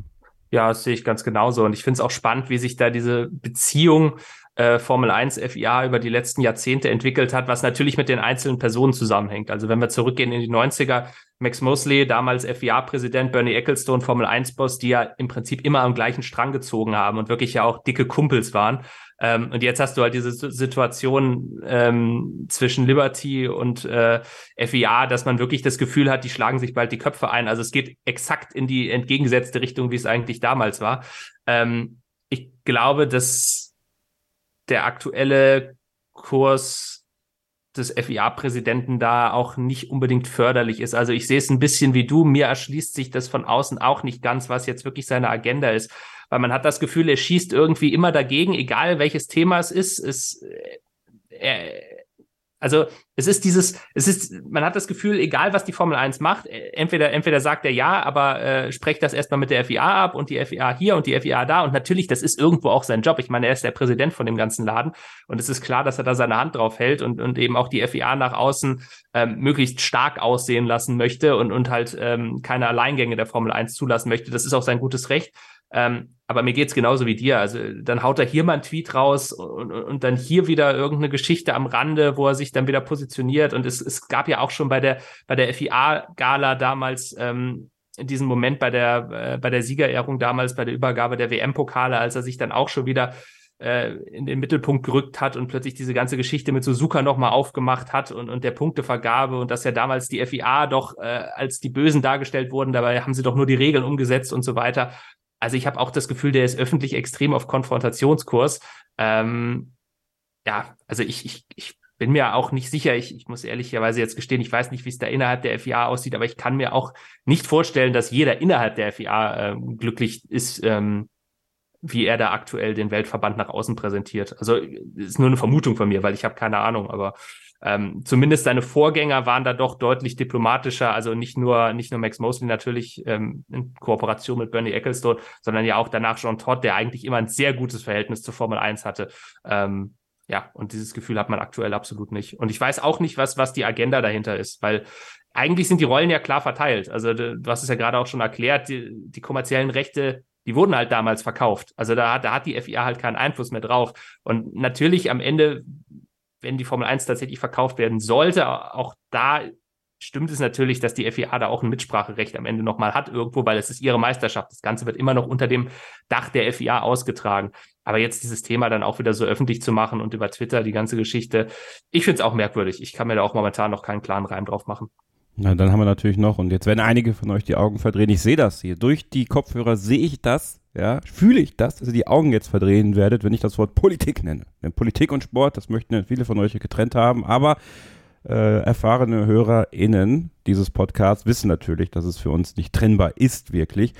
Ja, das sehe ich ganz genauso. Und ich finde es auch spannend, wie sich da diese Beziehung äh, Formel 1 FIA über die letzten Jahrzehnte entwickelt hat, was natürlich mit den einzelnen Personen zusammenhängt. Also wenn wir zurückgehen in die 90er, Max Mosley, damals FIA-Präsident, Bernie Ecclestone, Formel 1-Boss, die ja im Prinzip immer am gleichen Strang gezogen haben und wirklich ja auch dicke Kumpels waren. Ähm, und jetzt hast du halt diese Situation ähm, zwischen Liberty und äh, FIA, dass man wirklich das Gefühl hat, die schlagen sich bald die Köpfe ein. Also es geht exakt in die entgegengesetzte Richtung, wie es eigentlich damals war. Ähm, ich glaube, dass der aktuelle Kurs des FIA-Präsidenten da auch nicht unbedingt förderlich ist. Also ich sehe es ein bisschen wie du. Mir erschließt sich das von außen auch nicht ganz, was jetzt wirklich seine Agenda ist. Weil man hat das Gefühl, er schießt irgendwie immer dagegen, egal welches Thema es ist. Es, er, Also es ist dieses, es ist, man hat das Gefühl, egal was die Formel 1 macht, äh, entweder, entweder sagt er ja, aber äh, sprecht das erstmal mit der FIA ab und die FIA hier und die FIA da. Und natürlich, das ist irgendwo auch sein Job. Ich meine, er ist der Präsident von dem ganzen Laden und es ist klar, dass er da seine Hand drauf hält und, und eben auch die FIA nach außen ähm, möglichst stark aussehen lassen möchte und, und halt ähm, keine Alleingänge der Formel 1 zulassen möchte. Das ist auch sein gutes Recht. Ähm, aber mir geht's genauso wie dir. Also dann haut er hier mal einen Tweet raus und, und, und dann hier wieder irgendeine Geschichte am Rande, wo er sich dann wieder positioniert. Und es, es gab ja auch schon bei der, bei der FIA-Gala damals ähm, diesen Moment bei der, äh, bei der Siegerehrung damals, bei der Übergabe der WM-Pokale, als er sich dann auch schon wieder äh, in den Mittelpunkt gerückt hat und plötzlich diese ganze Geschichte mit Suzuka nochmal aufgemacht hat und, und der Punktevergabe und dass ja damals die FIA doch äh, als die Bösen dargestellt wurden, dabei haben sie doch nur die Regeln umgesetzt und so weiter. Also ich habe auch das Gefühl, der ist öffentlich extrem auf Konfrontationskurs. Ähm, ja, also ich, ich, ich bin mir auch nicht sicher, ich, ich muss ehrlicherweise jetzt gestehen, ich weiß nicht, wie es da innerhalb der FIA aussieht, aber ich kann mir auch nicht vorstellen, dass jeder innerhalb der FIA äh, glücklich ist, ähm, wie er da aktuell den Weltverband nach außen präsentiert. Also ist nur eine Vermutung von mir, weil ich habe keine Ahnung, aber ähm, zumindest seine Vorgänger waren da doch deutlich diplomatischer, also nicht nur, nicht nur Max Mosley natürlich ähm, in Kooperation mit Bernie Ecclestone, sondern ja auch danach Jean Todt, der eigentlich immer ein sehr gutes Verhältnis zur Formel 1 hatte. Ähm, ja, und dieses Gefühl hat man aktuell absolut nicht. Und ich weiß auch nicht, was, was die Agenda dahinter ist, weil eigentlich sind die Rollen ja klar verteilt. Also du hast es ja gerade auch schon erklärt, die, die kommerziellen Rechte die wurden halt damals verkauft. Also da, da hat die FIA halt keinen Einfluss mehr drauf. Und natürlich am Ende wenn die Formel 1 tatsächlich verkauft werden sollte, auch da stimmt es natürlich, dass die FIA da auch ein Mitspracherecht am Ende nochmal hat irgendwo, weil es ist ihre Meisterschaft. Das Ganze wird immer noch unter dem Dach der FIA ausgetragen. Aber jetzt dieses Thema dann auch wieder so öffentlich zu machen und über Twitter die ganze Geschichte, ich finde es auch merkwürdig. Ich kann mir da auch momentan noch keinen klaren Reim drauf machen. Na, dann haben wir natürlich noch, und jetzt werden einige von euch die Augen verdrehen. Ich sehe das hier. Durch die Kopfhörer sehe ich das, ja, fühle ich das, dass ihr die Augen jetzt verdrehen werdet, wenn ich das Wort Politik nenne. Denn Politik und Sport, das möchten viele von euch getrennt haben, aber äh, erfahrene HörerInnen dieses Podcasts wissen natürlich, dass es für uns nicht trennbar ist, wirklich.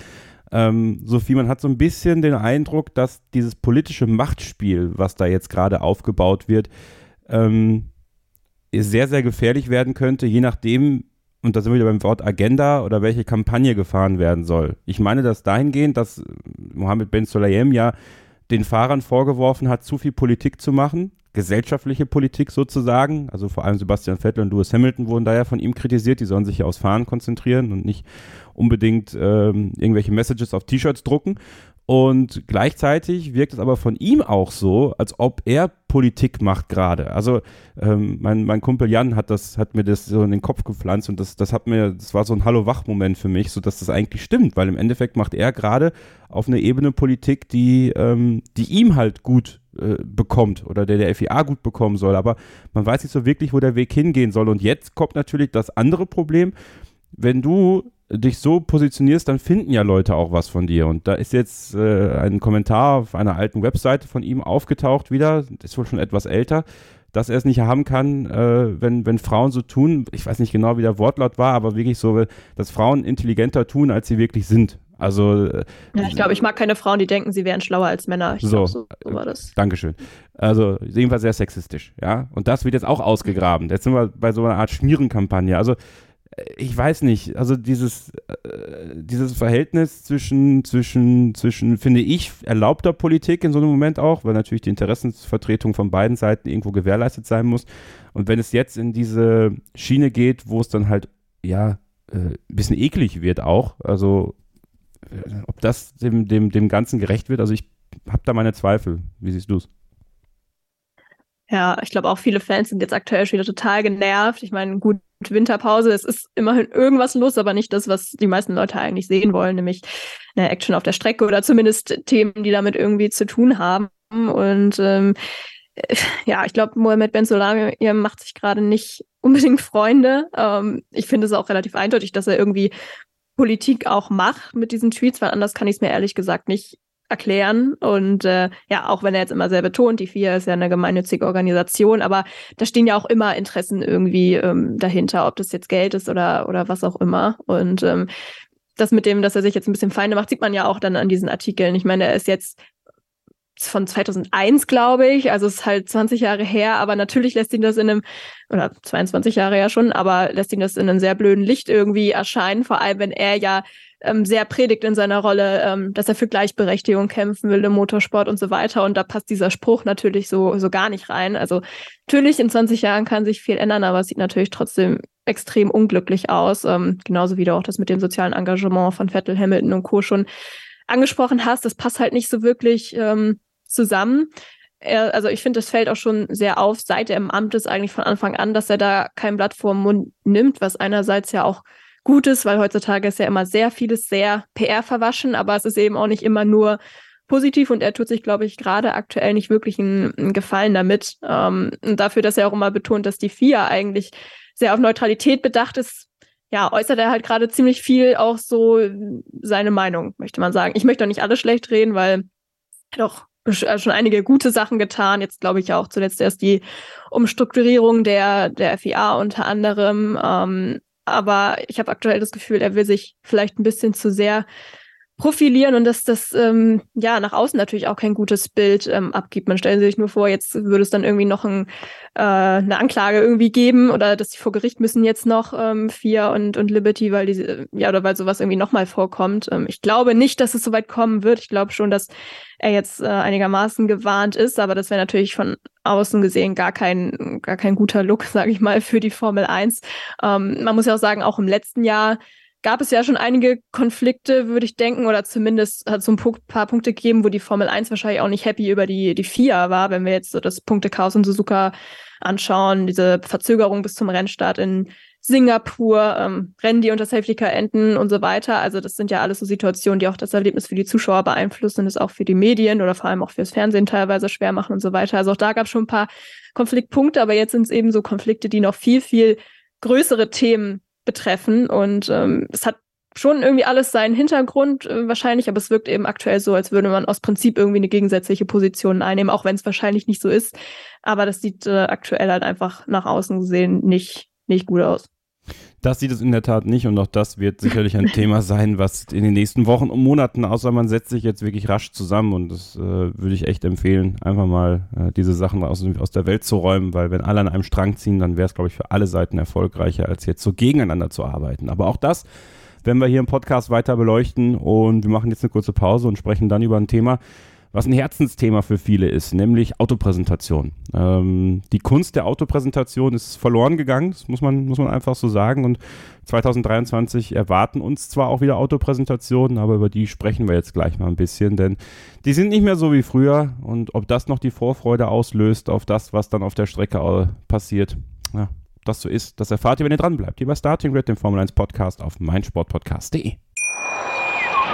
Ähm, Sophie, man hat so ein bisschen den Eindruck, dass dieses politische Machtspiel, was da jetzt gerade aufgebaut wird, ähm, sehr, sehr gefährlich werden könnte, je nachdem, und da sind wir wieder beim Wort Agenda oder welche Kampagne gefahren werden soll. Ich meine das dahingehend, dass Mohammed Ben Sulayem ja den Fahrern vorgeworfen hat, zu viel Politik zu machen, gesellschaftliche Politik sozusagen. Also vor allem Sebastian Vettel und Lewis Hamilton wurden daher von ihm kritisiert, die sollen sich ja aufs Fahren konzentrieren und nicht unbedingt ähm, irgendwelche Messages auf T-Shirts drucken. Und gleichzeitig wirkt es aber von ihm auch so, als ob er Politik macht gerade. Also ähm, mein, mein Kumpel Jan hat das, hat mir das so in den Kopf gepflanzt und das, das hat mir, das war so ein Hallo-Wach-Moment für mich, so dass das eigentlich stimmt, weil im Endeffekt macht er gerade auf eine Ebene Politik, die, ähm, die ihm halt gut äh, bekommt oder der der FIA gut bekommen soll. Aber man weiß nicht so wirklich, wo der Weg hingehen soll. Und jetzt kommt natürlich das andere Problem, wenn du dich so positionierst, dann finden ja Leute auch was von dir. Und da ist jetzt äh, ein Kommentar auf einer alten Webseite von ihm aufgetaucht wieder, ist wohl schon etwas älter, dass er es nicht haben kann, äh, wenn, wenn Frauen so tun, ich weiß nicht genau, wie der Wortlaut war, aber wirklich so, dass Frauen intelligenter tun, als sie wirklich sind. Also äh, ja, ich glaube, ich mag keine Frauen, die denken, sie wären schlauer als Männer. Ich so, glaub, so, so war das. Dankeschön. Also jedenfalls sehr sexistisch, ja. Und das wird jetzt auch ausgegraben. Jetzt sind wir bei so einer Art Schmierenkampagne. Also ich weiß nicht, also dieses, äh, dieses Verhältnis zwischen, zwischen, zwischen, finde ich, erlaubter Politik in so einem Moment auch, weil natürlich die Interessensvertretung von beiden Seiten irgendwo gewährleistet sein muss. Und wenn es jetzt in diese Schiene geht, wo es dann halt, ja, äh, ein bisschen eklig wird auch, also äh, ob das dem, dem, dem Ganzen gerecht wird, also ich habe da meine Zweifel. Wie siehst du es? Ja, ich glaube auch viele Fans sind jetzt aktuell schon wieder total genervt. Ich meine, gut, Winterpause, es ist immerhin irgendwas los, aber nicht das, was die meisten Leute eigentlich sehen wollen, nämlich eine Action auf der Strecke oder zumindest Themen, die damit irgendwie zu tun haben. Und ähm, ja, ich glaube, Mohamed Ben Solami macht sich gerade nicht unbedingt Freunde. Ähm, ich finde es auch relativ eindeutig, dass er irgendwie Politik auch macht mit diesen Tweets, weil anders kann ich es mir ehrlich gesagt nicht erklären. Und äh, ja, auch wenn er jetzt immer sehr betont, die FIA ist ja eine gemeinnützige Organisation, aber da stehen ja auch immer Interessen irgendwie ähm, dahinter, ob das jetzt Geld ist oder, oder was auch immer. Und ähm, das mit dem, dass er sich jetzt ein bisschen Feinde macht, sieht man ja auch dann an diesen Artikeln. Ich meine, er ist jetzt von 2001, glaube ich. Also es ist halt 20 Jahre her, aber natürlich lässt ihn das in einem, oder 22 Jahre ja schon, aber lässt ihn das in einem sehr blöden Licht irgendwie erscheinen, vor allem wenn er ja ähm, sehr predigt in seiner Rolle, ähm, dass er für Gleichberechtigung kämpfen will im Motorsport und so weiter. Und da passt dieser Spruch natürlich so, so gar nicht rein. Also natürlich in 20 Jahren kann sich viel ändern, aber es sieht natürlich trotzdem extrem unglücklich aus. Ähm, genauso wie du auch das mit dem sozialen Engagement von Vettel, Hamilton und Co. schon angesprochen hast. Das passt halt nicht so wirklich ähm, zusammen. Er, also ich finde, das fällt auch schon sehr auf, seit er im Amt ist, eigentlich von Anfang an, dass er da kein Blatt vor den Mund nimmt, was einerseits ja auch gut ist, weil heutzutage ist ja immer sehr vieles sehr PR verwaschen, aber es ist eben auch nicht immer nur positiv und er tut sich, glaube ich, gerade aktuell nicht wirklich einen, einen Gefallen damit. Ähm, dafür, dass er auch immer betont, dass die FIA eigentlich sehr auf Neutralität bedacht ist, ja, äußert er halt gerade ziemlich viel auch so seine Meinung, möchte man sagen. Ich möchte auch nicht alles schlecht reden, weil doch schon einige gute Sachen getan. Jetzt glaube ich auch zuletzt erst die Umstrukturierung der, der FIA unter anderem. Ähm, aber ich habe aktuell das Gefühl, er will sich vielleicht ein bisschen zu sehr profilieren und dass das ähm, ja nach außen natürlich auch kein gutes Bild ähm, abgibt. Man stellt sich nur vor, jetzt würde es dann irgendwie noch ein, äh, eine Anklage irgendwie geben oder dass sie vor Gericht müssen jetzt noch ähm, FIA und, und Liberty, weil die ja oder weil sowas irgendwie nochmal vorkommt. Ähm, ich glaube nicht, dass es so weit kommen wird. Ich glaube schon, dass er jetzt äh, einigermaßen gewarnt ist, aber das wäre natürlich von außen gesehen gar kein, gar kein guter Look, sage ich mal, für die Formel 1. Ähm, man muss ja auch sagen, auch im letzten Jahr gab es ja schon einige Konflikte, würde ich denken, oder zumindest hat es so ein paar Punkte gegeben, wo die Formel 1 wahrscheinlich auch nicht happy über die, die FIA war, wenn wir jetzt so das Punktechaos in Suzuka anschauen, diese Verzögerung bis zum Rennstart in Singapur, ähm, Rennen, die unter Safety Car enden und so weiter. Also das sind ja alles so Situationen, die auch das Erlebnis für die Zuschauer beeinflussen und es auch für die Medien oder vor allem auch fürs Fernsehen teilweise schwer machen und so weiter. Also auch da gab es schon ein paar Konfliktpunkte, aber jetzt sind es eben so Konflikte, die noch viel, viel größere Themen betreffen und ähm, es hat schon irgendwie alles seinen Hintergrund äh, wahrscheinlich, aber es wirkt eben aktuell so, als würde man aus Prinzip irgendwie eine gegensätzliche Position einnehmen, auch wenn es wahrscheinlich nicht so ist. Aber das sieht äh, aktuell halt einfach nach außen gesehen nicht, nicht gut aus. Das sieht es in der Tat nicht und auch das wird sicherlich ein Thema sein, was in den nächsten Wochen und Monaten, außer man setzt sich jetzt wirklich rasch zusammen und das äh, würde ich echt empfehlen, einfach mal äh, diese Sachen aus, aus der Welt zu räumen, weil wenn alle an einem Strang ziehen, dann wäre es, glaube ich, für alle Seiten erfolgreicher, als jetzt so gegeneinander zu arbeiten. Aber auch das werden wir hier im Podcast weiter beleuchten und wir machen jetzt eine kurze Pause und sprechen dann über ein Thema, was ein Herzensthema für viele ist, nämlich Autopräsentation. Ähm, die Kunst der Autopräsentation ist verloren gegangen, das muss man, muss man einfach so sagen. Und 2023 erwarten uns zwar auch wieder Autopräsentationen, aber über die sprechen wir jetzt gleich mal ein bisschen, denn die sind nicht mehr so wie früher. Und ob das noch die Vorfreude auslöst auf das, was dann auf der Strecke passiert, ja, das so ist, das erfahrt ihr, wenn ihr dran bleibt. Hier bei Starting Grid, dem Formel 1 Podcast auf meinsportpodcast.de.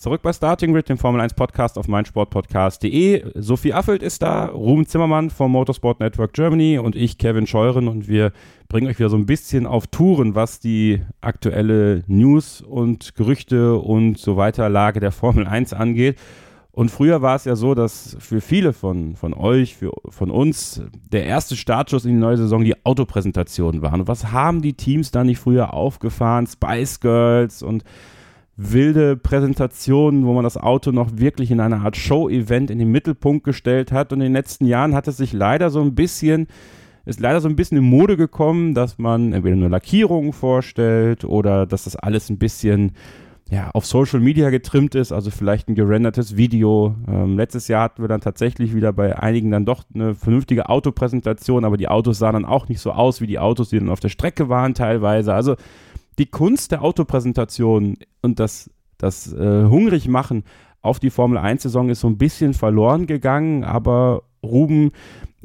Zurück bei Starting Grid, dem Formel 1 Podcast auf meinsportpodcast.de. Sophie Affelt ist da, Ruben Zimmermann vom Motorsport Network Germany und ich, Kevin Scheuren. Und wir bringen euch wieder so ein bisschen auf Touren, was die aktuelle News und Gerüchte und so weiter Lage der Formel 1 angeht. Und früher war es ja so, dass für viele von, von euch, für, von uns, der erste Startschuss in die neue Saison die Autopräsentationen waren. Und was haben die Teams da nicht früher aufgefahren? Spice Girls und wilde Präsentationen, wo man das Auto noch wirklich in einer Art Show-Event in den Mittelpunkt gestellt hat. Und in den letzten Jahren hat es sich leider so ein bisschen, ist leider so ein bisschen in Mode gekommen, dass man entweder nur Lackierungen vorstellt oder dass das alles ein bisschen ja, auf Social Media getrimmt ist, also vielleicht ein gerendertes Video. Ähm, letztes Jahr hatten wir dann tatsächlich wieder bei einigen dann doch eine vernünftige Autopräsentation, aber die Autos sahen dann auch nicht so aus wie die Autos, die dann auf der Strecke waren teilweise. Also die Kunst der Autopräsentation und das, das äh, hungrig machen auf die Formel 1-Saison ist so ein bisschen verloren gegangen, aber Ruben,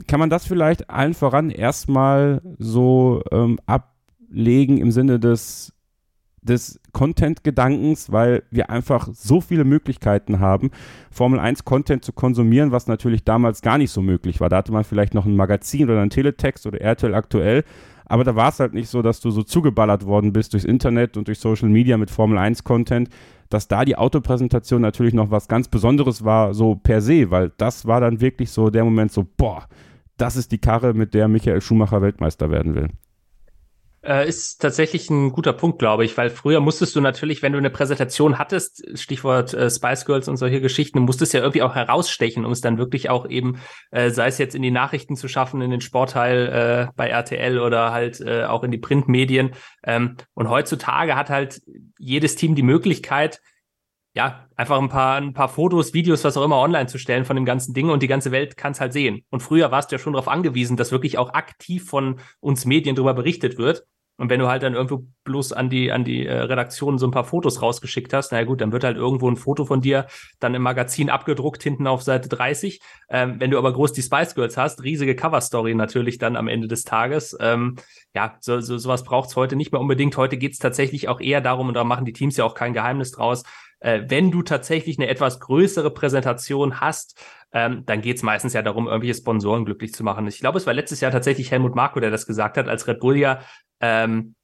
kann man das vielleicht allen voran erstmal so ähm, ablegen im Sinne des, des Content-Gedankens, weil wir einfach so viele Möglichkeiten haben, Formel 1-Content zu konsumieren, was natürlich damals gar nicht so möglich war. Da hatte man vielleicht noch ein Magazin oder ein Teletext oder RTL aktuell, Aber da war es halt nicht so, dass du so zugeballert worden bist durchs Internet und durch Social Media mit Formel 1 Content, dass da die Autopräsentation natürlich noch was ganz Besonderes war, so per se, weil das war dann wirklich so der Moment so, boah, das ist die Karre, mit der Michael Schumacher Weltmeister werden will. Äh, ist tatsächlich ein guter Punkt, glaube ich, weil früher musstest du natürlich, wenn du eine Präsentation hattest, Stichwort äh, Spice Girls und solche Geschichten, musstest ja irgendwie auch herausstechen, um es dann wirklich auch eben, äh, sei es jetzt in die Nachrichten zu schaffen, in den Sportteil äh, bei RTL oder halt äh, auch in die Printmedien. Ähm, und heutzutage hat halt jedes Team die Möglichkeit, ja, einfach ein paar, ein paar Fotos, Videos, was auch immer online zu stellen von dem ganzen Ding und die ganze Welt kann es halt sehen. Und früher warst du ja schon darauf angewiesen, dass wirklich auch aktiv von uns Medien darüber berichtet wird. Und wenn du halt dann irgendwo bloß an die, an die äh, Redaktion so ein paar Fotos rausgeschickt hast, naja gut, dann wird halt irgendwo ein Foto von dir dann im Magazin abgedruckt, hinten auf Seite 30. Ähm, wenn du aber groß die Spice Girls hast, riesige Coverstory natürlich dann am Ende des Tages. Ähm, ja, so, so, sowas braucht's heute nicht mehr unbedingt. Heute geht's tatsächlich auch eher darum, und da machen die Teams ja auch kein Geheimnis draus, äh, wenn du tatsächlich eine etwas größere Präsentation hast, ähm, dann geht's meistens ja darum, irgendwelche Sponsoren glücklich zu machen. Ich glaube, es war letztes Jahr tatsächlich Helmut Marko, der das gesagt hat, als Red Bull ja ähm,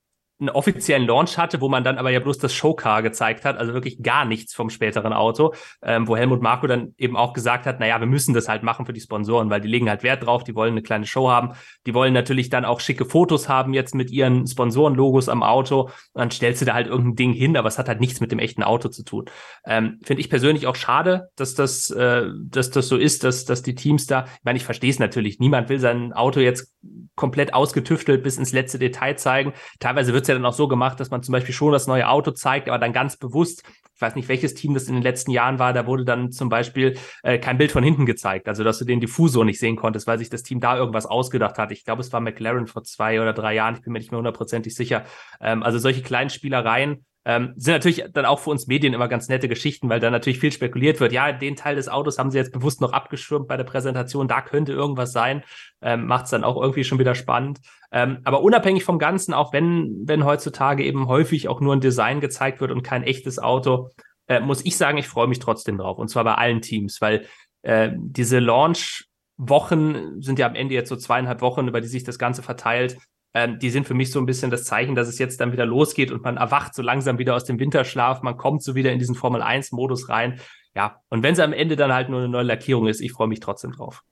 einen offiziellen Launch hatte, wo man dann aber ja bloß das Showcar gezeigt hat, also wirklich gar nichts vom späteren Auto, ähm, wo Helmut Marko dann eben auch gesagt hat, naja, wir müssen das halt machen für die Sponsoren, weil die legen halt Wert drauf, die wollen eine kleine Show haben, die wollen natürlich dann auch schicke Fotos haben jetzt mit ihren Sponsorenlogos am Auto, und dann stellst du da halt irgendein Ding hin, aber es hat halt nichts mit dem echten Auto zu tun. Ähm, Finde ich persönlich auch schade, dass das, äh, dass das so ist, dass, dass die Teams da, ich meine, ich verstehe es natürlich, niemand will sein Auto jetzt komplett ausgetüftelt bis ins letzte Detail zeigen. Teilweise wird es ja dann auch so gemacht, dass man zum Beispiel schon das neue Auto zeigt, aber dann ganz bewusst, ich weiß nicht, welches Team das in den letzten Jahren war, da wurde dann zum Beispiel äh, kein Bild von hinten gezeigt, also dass du den Diffusor nicht sehen konntest, weil sich das Team da irgendwas ausgedacht hat. Ich glaube, es war McLaren vor zwei oder drei Jahren, ich bin mir nicht mehr hundertprozentig sicher. Ähm, also solche kleinen Spielereien, ähm, sind natürlich dann auch für uns Medien immer ganz nette Geschichten, weil da natürlich viel spekuliert wird. Ja, den Teil des Autos haben sie jetzt bewusst noch abgeschirmt bei der Präsentation, da könnte irgendwas sein. Ähm, Macht es dann auch irgendwie schon wieder spannend. Ähm, aber unabhängig vom Ganzen, auch wenn, wenn heutzutage eben häufig auch nur ein Design gezeigt wird und kein echtes Auto, äh, muss ich sagen, ich freue mich trotzdem drauf. Und zwar bei allen Teams, weil äh, diese Launch Wochen sind ja am Ende jetzt so zweieinhalb Wochen, über die sich das Ganze verteilt ähm, die sind für mich so ein bisschen das Zeichen, dass es jetzt dann wieder losgeht und man erwacht so langsam wieder aus dem Winterschlaf, man kommt so wieder in diesen Formel 1 Modus rein. Ja, und wenn es am Ende dann halt nur eine neue Lackierung ist, ich freue mich trotzdem drauf.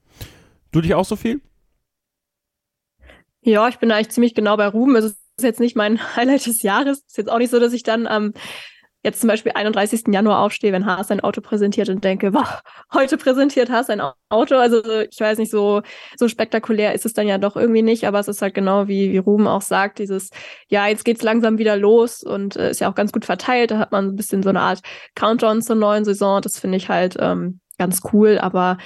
Du dich auch so viel? Ja, ich bin eigentlich ziemlich genau bei Ruben. Es ist jetzt nicht mein Highlight des Jahres. Es ist jetzt auch nicht so, dass ich dann am jetzt zum Beispiel 31. Januar aufstehe, wenn Haas sein Auto präsentiert und denke, boah, heute präsentiert Haas ein Auto. Also ich weiß nicht, so, so spektakulär ist es dann ja doch irgendwie nicht, aber es ist halt genau wie, wie Ruben auch sagt, dieses, ja, jetzt geht's langsam wieder los und äh, ist ja auch ganz gut verteilt. Da hat man ein bisschen so eine Art Countdown zur neuen Saison. Das finde ich halt ähm, ganz cool, aber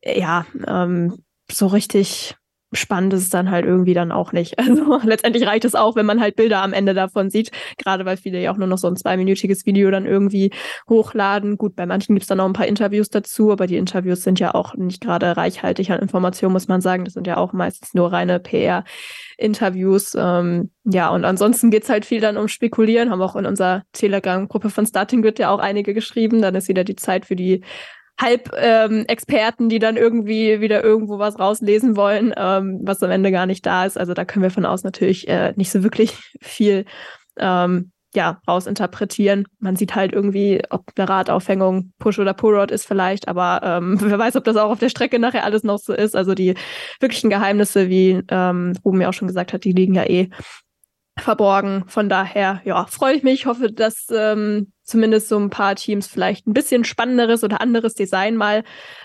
äh, ja, ähm, so richtig spannend ist es dann halt irgendwie dann auch nicht. Also letztendlich reicht es auch, wenn man halt Bilder am Ende davon sieht, gerade weil viele ja auch nur noch so ein zweiminütiges Video dann irgendwie hochladen. Gut, bei manchen gibt es dann noch ein paar Interviews dazu, aber die Interviews sind ja auch nicht gerade reichhaltig an Informationen, muss man sagen. Das sind ja auch meistens nur reine PR-Interviews. Ähm, ja, und ansonsten geht's halt viel dann um Spekulieren, haben auch in unserer Telegram-Gruppe von Starting Grid ja auch einige geschrieben. Dann ist wieder die Zeit für die Halbexperten, ähm, die dann irgendwie wieder irgendwo was rauslesen wollen, ähm, was am Ende gar nicht da ist. Also da können wir von außen natürlich äh, nicht so wirklich viel ähm, ja, rausinterpretieren. Man sieht halt irgendwie, ob eine Radaufhängung Push oder Pull-Rod ist vielleicht, aber ähm, wer weiß, ob das auch auf der Strecke nachher alles noch so ist. Also die wirklichen Geheimnisse, wie ähm, Ruben ja auch schon gesagt hat, die liegen ja eh verborgen. Von daher, ja, freue ich mich. Hoffe, dass ähm, zumindest so ein paar Teams vielleicht ein bisschen spannenderes oder anderes Design mal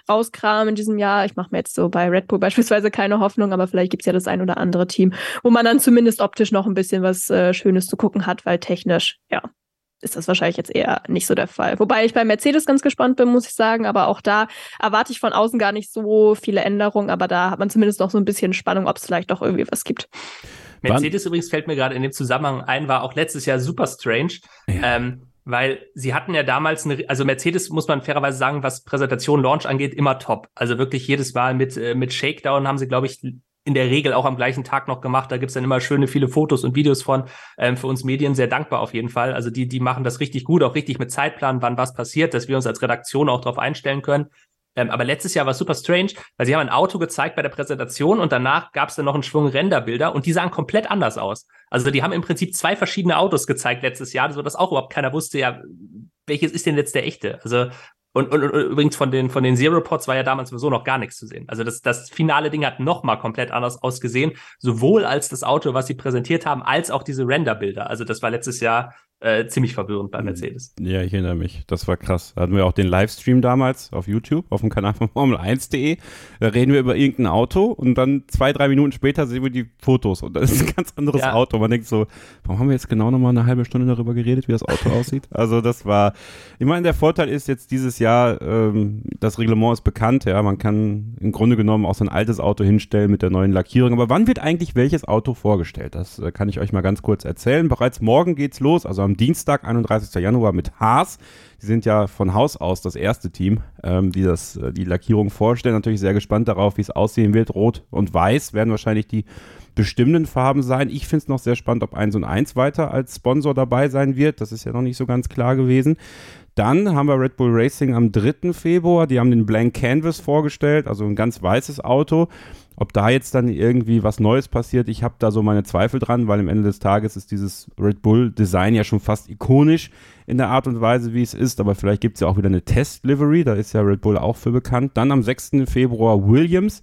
rauskramen in diesem Jahr. Ich mache mir jetzt so bei Red Bull beispielsweise keine Hoffnung, aber vielleicht gibt's ja das ein oder andere Team, wo man dann zumindest optisch noch ein bisschen was äh, Schönes zu gucken hat, weil technisch, ja, ist das wahrscheinlich jetzt eher nicht so der Fall. Wobei ich bei Mercedes ganz gespannt bin, muss ich sagen. Aber auch da erwarte ich von außen gar nicht so viele Änderungen. Aber da hat man zumindest noch so ein bisschen Spannung, ob es vielleicht doch irgendwie was gibt. Mercedes Wann? übrigens fällt mir gerade in dem Zusammenhang ein, war auch letztes Jahr super strange. Ja. Ähm, weil sie hatten ja damals eine, also Mercedes muss man fairerweise sagen, was Präsentation, Launch angeht, immer top. Also wirklich jedes Mal mit, äh, mit Shakedown haben sie, glaube ich, in der Regel auch am gleichen Tag noch gemacht. Da gibt's dann immer schöne viele Fotos und Videos von. Ähm, für uns Medien sehr dankbar auf jeden Fall. Also die, die machen das richtig gut, auch richtig mit Zeitplan, wann was passiert, dass wir uns als Redaktion auch darauf einstellen können. Ähm, aber letztes Jahr war es super strange, weil sie haben ein Auto gezeigt bei der Präsentation und danach gab es dann noch einen Schwung Renderbilder und die sahen komplett anders aus. Also die haben im Prinzip zwei verschiedene Autos gezeigt letztes Jahr, so dass auch überhaupt keiner wusste, ja, welches ist denn jetzt der echte? Also und, und, und übrigens von den, von den Zero Pods war ja damals sowieso noch gar nichts zu sehen. Also das, das finale Ding hat noch mal komplett anders ausgesehen, sowohl als das Auto, was sie präsentiert haben, als auch diese Renderbilder. Also das war letztes Jahr äh, ziemlich verwirrend bei Mercedes. Ja, ich erinnere mich. Das war krass. Da hatten wir auch den Livestream damals auf YouTube, auf dem Kanal von Formel1.de. Da reden wir über irgendein Auto und dann zwei, drei Minuten später sehen wir die Fotos und das ist ein ganz anderes ja. Auto. Man denkt so, warum haben wir jetzt genau nochmal eine halbe Stunde darüber geredet, wie das Auto aussieht? Also das war, ich meine, der Vorteil ist jetzt dieses Jahr, ähm, das Reglement ist bekannt, ja, man kann im Grunde genommen auch so ein altes Auto hinstellen mit der neuen Lackierung. Aber wann wird eigentlich welches Auto vorgestellt? Das äh, kann ich euch mal ganz kurz erzählen. Bereits morgen geht's los, also am Dienstag, 31. Januar mit Haas. Die sind ja von Haus aus das erste Team, ähm, die das, äh, die Lackierung vorstellen. Natürlich sehr gespannt darauf, wie es aussehen wird. Rot und Weiß werden wahrscheinlich die bestimmenden Farben sein. Ich finde es noch sehr spannend, ob 1 und 1 weiter als Sponsor dabei sein wird. Das ist ja noch nicht so ganz klar gewesen. Dann haben wir Red Bull Racing am 3. Februar. Die haben den Blank Canvas vorgestellt, also ein ganz weißes Auto. Ob da jetzt dann irgendwie was Neues passiert, ich habe da so meine Zweifel dran, weil am Ende des Tages ist dieses Red Bull-Design ja schon fast ikonisch in der Art und Weise, wie es ist. Aber vielleicht gibt es ja auch wieder eine Test-Livery, da ist ja Red Bull auch für bekannt. Dann am 6. Februar Williams.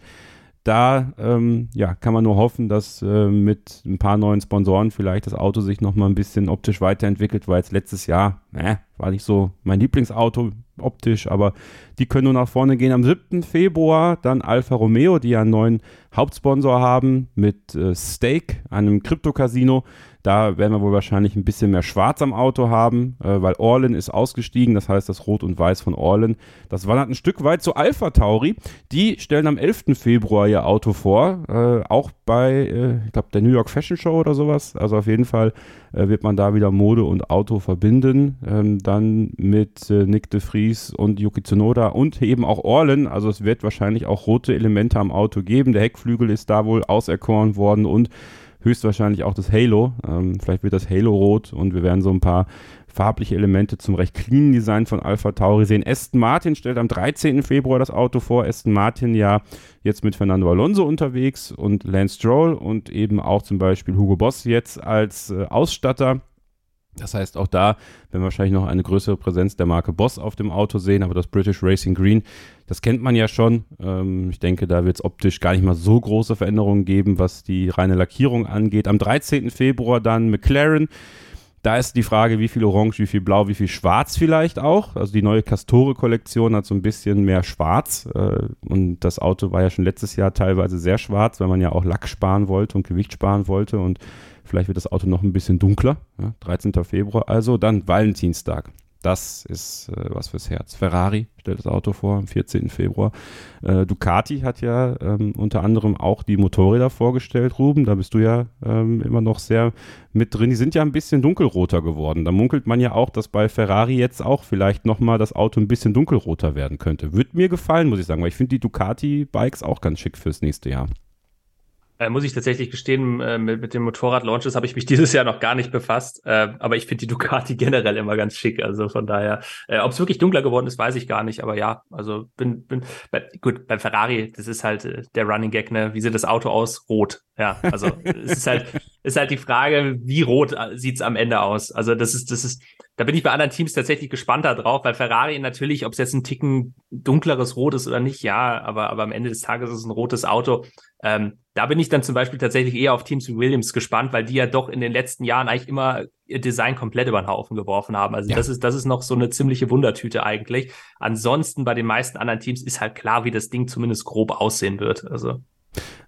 Da ähm, ja, kann man nur hoffen, dass äh, mit ein paar neuen Sponsoren vielleicht das Auto sich nochmal ein bisschen optisch weiterentwickelt, weil es letztes Jahr, äh, war nicht so mein Lieblingsauto optisch, aber die können nur nach vorne gehen. Am 7. Februar dann Alfa Romeo, die ja einen neuen Hauptsponsor haben mit äh, Stake, einem Krypto-Casino. Da werden wir wohl wahrscheinlich ein bisschen mehr Schwarz am Auto haben, äh, weil Orlen ist ausgestiegen. Das heißt, das Rot und Weiß von Orlen. Das wandert ein Stück weit zu Alpha Tauri. Die stellen am 11. Februar ihr Auto vor. Äh, auch bei, äh, ich glaube, der New York Fashion Show oder sowas. Also auf jeden Fall äh, wird man da wieder Mode und Auto verbinden. Ähm, dann mit äh, Nick de Vries und Yuki Tsunoda und eben auch Orlen. Also es wird wahrscheinlich auch rote Elemente am Auto geben. Der Heckflügel ist da wohl auserkoren worden und höchstwahrscheinlich auch das Halo. Ähm, vielleicht wird das Halo rot und wir werden so ein paar farbliche Elemente zum recht cleanen Design von Alpha Tauri sehen. Aston Martin stellt am 13. Februar das Auto vor. Aston Martin ja jetzt mit Fernando Alonso unterwegs und Lance Stroll und eben auch zum Beispiel Hugo Boss jetzt als äh, Ausstatter. Das heißt, auch da werden wir wahrscheinlich noch eine größere Präsenz der Marke Boss auf dem Auto sehen, aber das British Racing Green, das kennt man ja schon. Ähm, ich denke, da wird es optisch gar nicht mal so große Veränderungen geben, was die reine Lackierung angeht. Am 13. Februar dann McLaren. Da ist die Frage, wie viel Orange, wie viel Blau, wie viel Schwarz vielleicht auch. Also die neue Castore-Kollektion hat so ein bisschen mehr Schwarz. Äh, und das Auto war ja schon letztes Jahr teilweise sehr schwarz, weil man ja auch Lack sparen wollte und Gewicht sparen wollte. Und Vielleicht wird das Auto noch ein bisschen dunkler. Ja, 13. Februar. Also dann Valentinstag. Das ist äh, was fürs Herz. Ferrari stellt das Auto vor am 14. Februar. Äh, Ducati hat ja ähm, unter anderem auch die Motorräder vorgestellt, Ruben. Da bist du ja ähm, immer noch sehr mit drin. Die sind ja ein bisschen dunkelroter geworden. Da munkelt man ja auch, dass bei Ferrari jetzt auch vielleicht nochmal das Auto ein bisschen dunkelroter werden könnte. Würde mir gefallen, muss ich sagen, weil ich finde die Ducati-Bikes auch ganz schick fürs nächste Jahr. Äh, muss ich tatsächlich gestehen, äh, mit, mit dem Motorrad-Launches habe ich mich dieses Jahr noch gar nicht befasst. Äh, aber ich finde die Ducati generell immer ganz schick. Also von daher, äh, ob es wirklich dunkler geworden ist, weiß ich gar nicht. Aber ja, also bin, bin bei, gut, beim Ferrari, das ist halt äh, der Running Gag, ne? Wie sieht das Auto aus? Rot. Ja, also es ist halt, ist halt die Frage, wie rot äh, sieht's am Ende aus? Also das ist, das ist, da bin ich bei anderen Teams tatsächlich gespannter drauf, weil Ferrari natürlich, ob es jetzt ein Ticken dunkleres Rot ist oder nicht, ja, aber, aber am Ende des Tages ist es ein rotes Auto. Ähm, da bin ich dann zum Beispiel tatsächlich eher auf Teams wie Williams gespannt, weil die ja doch in den letzten Jahren eigentlich immer ihr Design komplett über den Haufen geworfen haben. Also ja. das ist, das ist noch so eine ziemliche Wundertüte eigentlich. Ansonsten bei den meisten anderen Teams ist halt klar, wie das Ding zumindest grob aussehen wird. Also.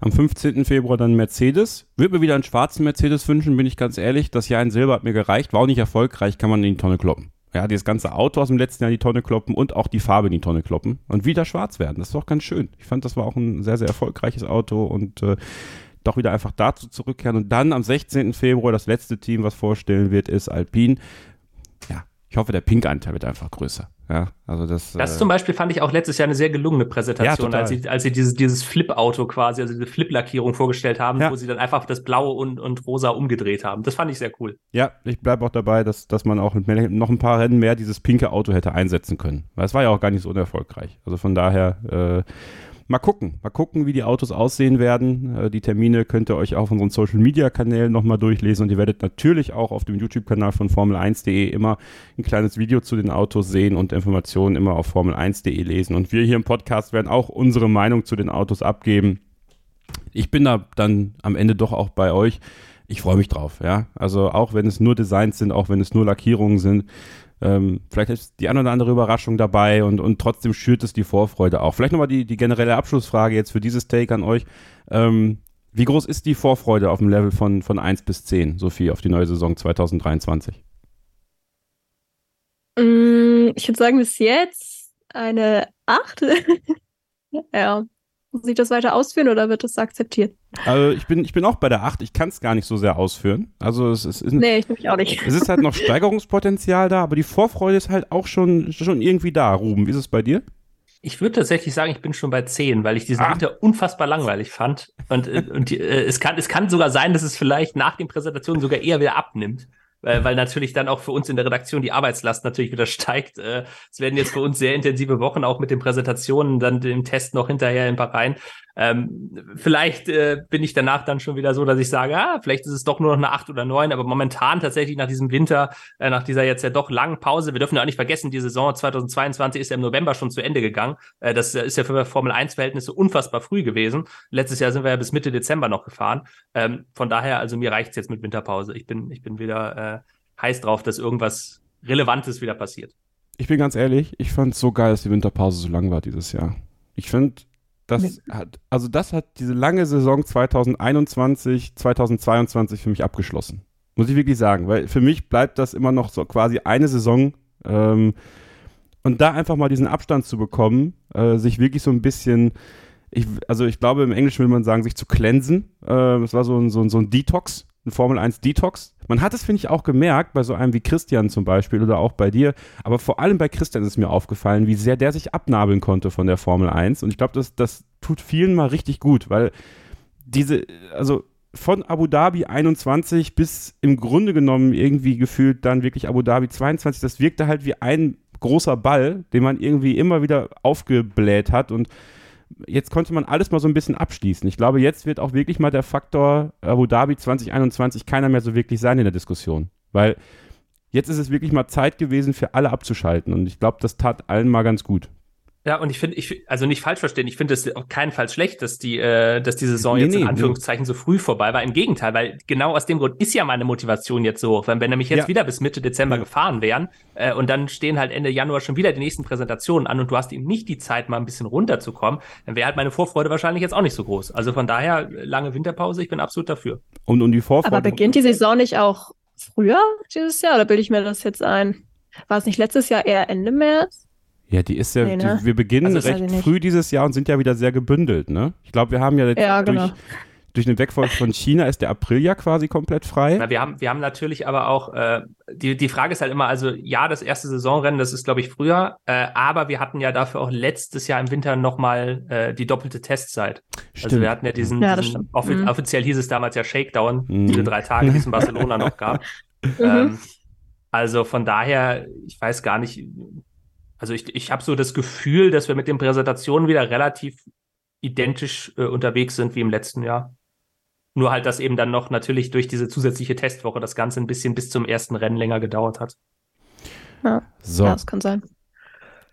Am 15. Februar dann Mercedes. Würde mir wieder einen schwarzen Mercedes wünschen, bin ich ganz ehrlich. Das Jahr in Silber hat mir gereicht. War auch nicht erfolgreich, kann man in die Tonne kloppen. Ja, das ganze Auto aus dem letzten Jahr in die Tonne kloppen und auch die Farbe in die Tonne kloppen und wieder schwarz werden. Das ist doch ganz schön. Ich fand, das war auch ein sehr, sehr erfolgreiches Auto und äh, doch wieder einfach dazu zurückkehren. Und dann am 16. Februar das letzte Team, was vorstellen wird, ist Alpine. Ja, ich hoffe, der Pink-Anteil wird einfach größer. Ja, also das. Das äh, zum Beispiel fand ich auch letztes Jahr eine sehr gelungene Präsentation, ja, als sie, als sie dieses, dieses Flip-Auto quasi, also diese Flip-Lackierung vorgestellt haben, ja. wo sie dann einfach das Blaue und, und Rosa umgedreht haben. Das fand ich sehr cool. Ja, ich bleibe auch dabei, dass, dass man auch mit mehr, noch ein paar Rennen mehr dieses pinke Auto hätte einsetzen können. Weil es war ja auch gar nicht so unerfolgreich. Also von daher, äh, mal gucken. Mal gucken, wie die Autos aussehen werden. Äh, die Termine könnt ihr euch auf unseren Social Media Kanälen nochmal durchlesen und ihr werdet natürlich auch auf dem YouTube-Kanal von Formel1.de immer ein kleines Video zu den Autos sehen und Informationen immer auf Formel1.de lesen. Und wir hier im Podcast werden auch unsere Meinung zu den Autos abgeben. Ich bin da dann am Ende doch auch bei euch. Ich freue mich drauf, ja. Also auch wenn es nur Designs sind, auch wenn es nur Lackierungen sind, ähm, vielleicht ist die eine oder andere Überraschung dabei und, und trotzdem schürt es die Vorfreude auch. Vielleicht nochmal die, die generelle Abschlussfrage jetzt für dieses Take an euch. Ähm, wie groß ist die Vorfreude auf dem Level von, von 1 bis 10, Sophie, auf die neue Saison 2023? Mm, ich würde sagen, bis jetzt eine 8. ja. Muss ich das weiter ausführen oder wird das akzeptiert? Also ich bin, ich bin auch bei der 8. Ich kann es gar nicht so sehr ausführen. Also es, es ist. Nee, ich mich auch nicht. Es ist halt noch Steigerungspotenzial da, aber die Vorfreude ist halt auch schon, schon irgendwie da. Ruben, wie ist es bei dir? Ich würde tatsächlich sagen, ich bin schon bei 10, weil ich diesen ah. Winter unfassbar langweilig fand. Und, äh, und die, äh, es, kann, es kann sogar sein, dass es vielleicht nach den Präsentationen sogar eher wieder abnimmt weil, weil natürlich dann auch für uns in der Redaktion die Arbeitslast natürlich wieder steigt. Äh, es werden jetzt für uns sehr intensive Wochen, auch mit den Präsentationen, dann dem Test noch hinterher in Bahrain. Ähm, vielleicht äh, bin ich danach dann schon wieder so, dass ich sage, ah, vielleicht ist es doch nur noch eine acht oder neun, aber momentan tatsächlich nach diesem Winter, äh, nach dieser jetzt ja doch langen Pause, wir dürfen ja auch nicht vergessen, die Saison 2022 ist ja im November schon zu Ende gegangen. Äh, das ist ja für Formel 1 Verhältnisse unfassbar früh gewesen. Letztes Jahr sind wir ja bis Mitte Dezember noch gefahren. Ähm, von daher, also mir reicht's jetzt mit Winterpause. Ich bin, ich bin wieder äh, heiß drauf, dass irgendwas Relevantes wieder passiert. Ich bin ganz ehrlich, ich fand es so geil, dass die Winterpause so lang war dieses Jahr. Ich finde, das hat, also das hat diese lange Saison 2021, 2022 für mich abgeschlossen. Muss ich wirklich sagen, weil für mich bleibt das immer noch so quasi eine Saison. Ähm, und da einfach mal diesen Abstand zu bekommen, äh, sich wirklich so ein bisschen, ich, also ich glaube im Englischen will man sagen, sich zu cleansen. Äh, das war so ein, so, ein, so ein Detox ein Formel 1 Detox. Man hat es, finde ich, auch gemerkt, bei so einem wie Christian zum Beispiel oder auch bei dir, aber vor allem bei Christian ist mir aufgefallen, wie sehr der sich abnabeln konnte von der Formel 1. Und ich glaube, das, das tut vielen mal richtig gut, weil diese, also von Abu Dhabi 21 bis im Grunde genommen irgendwie gefühlt dann wirklich Abu Dhabi 22, das wirkte halt wie ein großer Ball, den man irgendwie immer wieder aufgebläht hat und jetzt konnte man alles mal so ein bisschen abschließen. Ich glaube, jetzt wird auch wirklich mal der Faktor Abu Dhabi 2021 keiner mehr so wirklich sein in der Diskussion. Weil jetzt ist es wirklich mal Zeit gewesen, für alle abzuschalten. Und ich glaube, das tat allen mal ganz gut. Ja, und ich finde, ich also nicht falsch verstehen, ich finde es auf keinen Fall schlecht, dass die, äh, dass die Saison nee, jetzt in nee, Anführungszeichen nee. so früh vorbei war. Im Gegenteil, weil genau aus dem Grund ist ja meine Motivation jetzt so hoch. Wenn wir nämlich jetzt ja. wieder bis Mitte Dezember ja. gefahren wären äh, und dann stehen halt Ende Januar schon wieder die nächsten Präsentationen an und du hast eben nicht die Zeit, mal ein bisschen runterzukommen, dann wäre halt meine Vorfreude wahrscheinlich jetzt auch nicht so groß. Also von daher lange Winterpause, ich bin absolut dafür. Und, und die Vorfreude. Aber beginnt die Saison nicht auch früher dieses Jahr oder bilde ich mir das jetzt ein? War es nicht letztes Jahr eher Ende März? Ja, die ist ja, nee, ne? die, wir beginnen also recht früh dieses Jahr und sind ja wieder sehr gebündelt, ne? Ich glaube, wir haben ja jetzt ja, genau. durch, durch den Wegfall von China ist der April ja quasi komplett frei. Na, wir haben, wir haben natürlich aber auch, äh, die, die Frage ist halt immer, also ja, das erste Saisonrennen, das ist, glaube ich, früher, äh, aber wir hatten ja dafür auch letztes Jahr im Winter nochmal äh, die doppelte Testzeit. Also stimmt. Also wir hatten ja diesen, ja, diesen offi mhm. offiziell hieß es damals ja Shakedown, mhm. diese drei Tage, die es in Barcelona noch gab. Mhm. Ähm, also von daher, ich weiß gar nicht, also ich, ich habe so das Gefühl, dass wir mit den Präsentationen wieder relativ identisch äh, unterwegs sind wie im letzten Jahr. Nur halt, dass eben dann noch natürlich durch diese zusätzliche Testwoche das Ganze ein bisschen bis zum ersten Rennen länger gedauert hat. Ja, so. ja das kann sein.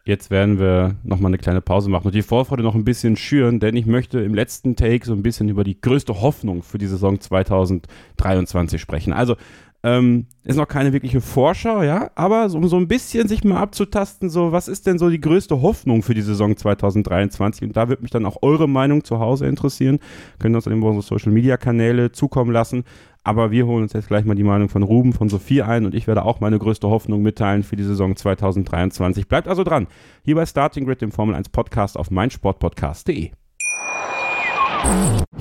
Jetzt werden wir nochmal eine kleine Pause machen und die Vorfreude noch ein bisschen schüren, denn ich möchte im letzten Take so ein bisschen über die größte Hoffnung für die Saison 2023 sprechen. Also ähm, ist noch keine wirkliche Vorschau, ja, aber so, um so ein bisschen sich mal abzutasten, so was ist denn so die größte Hoffnung für die Saison 2023? Und da wird mich dann auch eure Meinung zu Hause interessieren. Können uns dann über unsere Social Media Kanäle zukommen lassen. Aber wir holen uns jetzt gleich mal die Meinung von Ruben, von Sophie ein und ich werde auch meine größte Hoffnung mitteilen für die Saison 2023. Bleibt also dran. Hier bei Starting Grid, dem Formel 1 Podcast auf meinsportpodcast.de.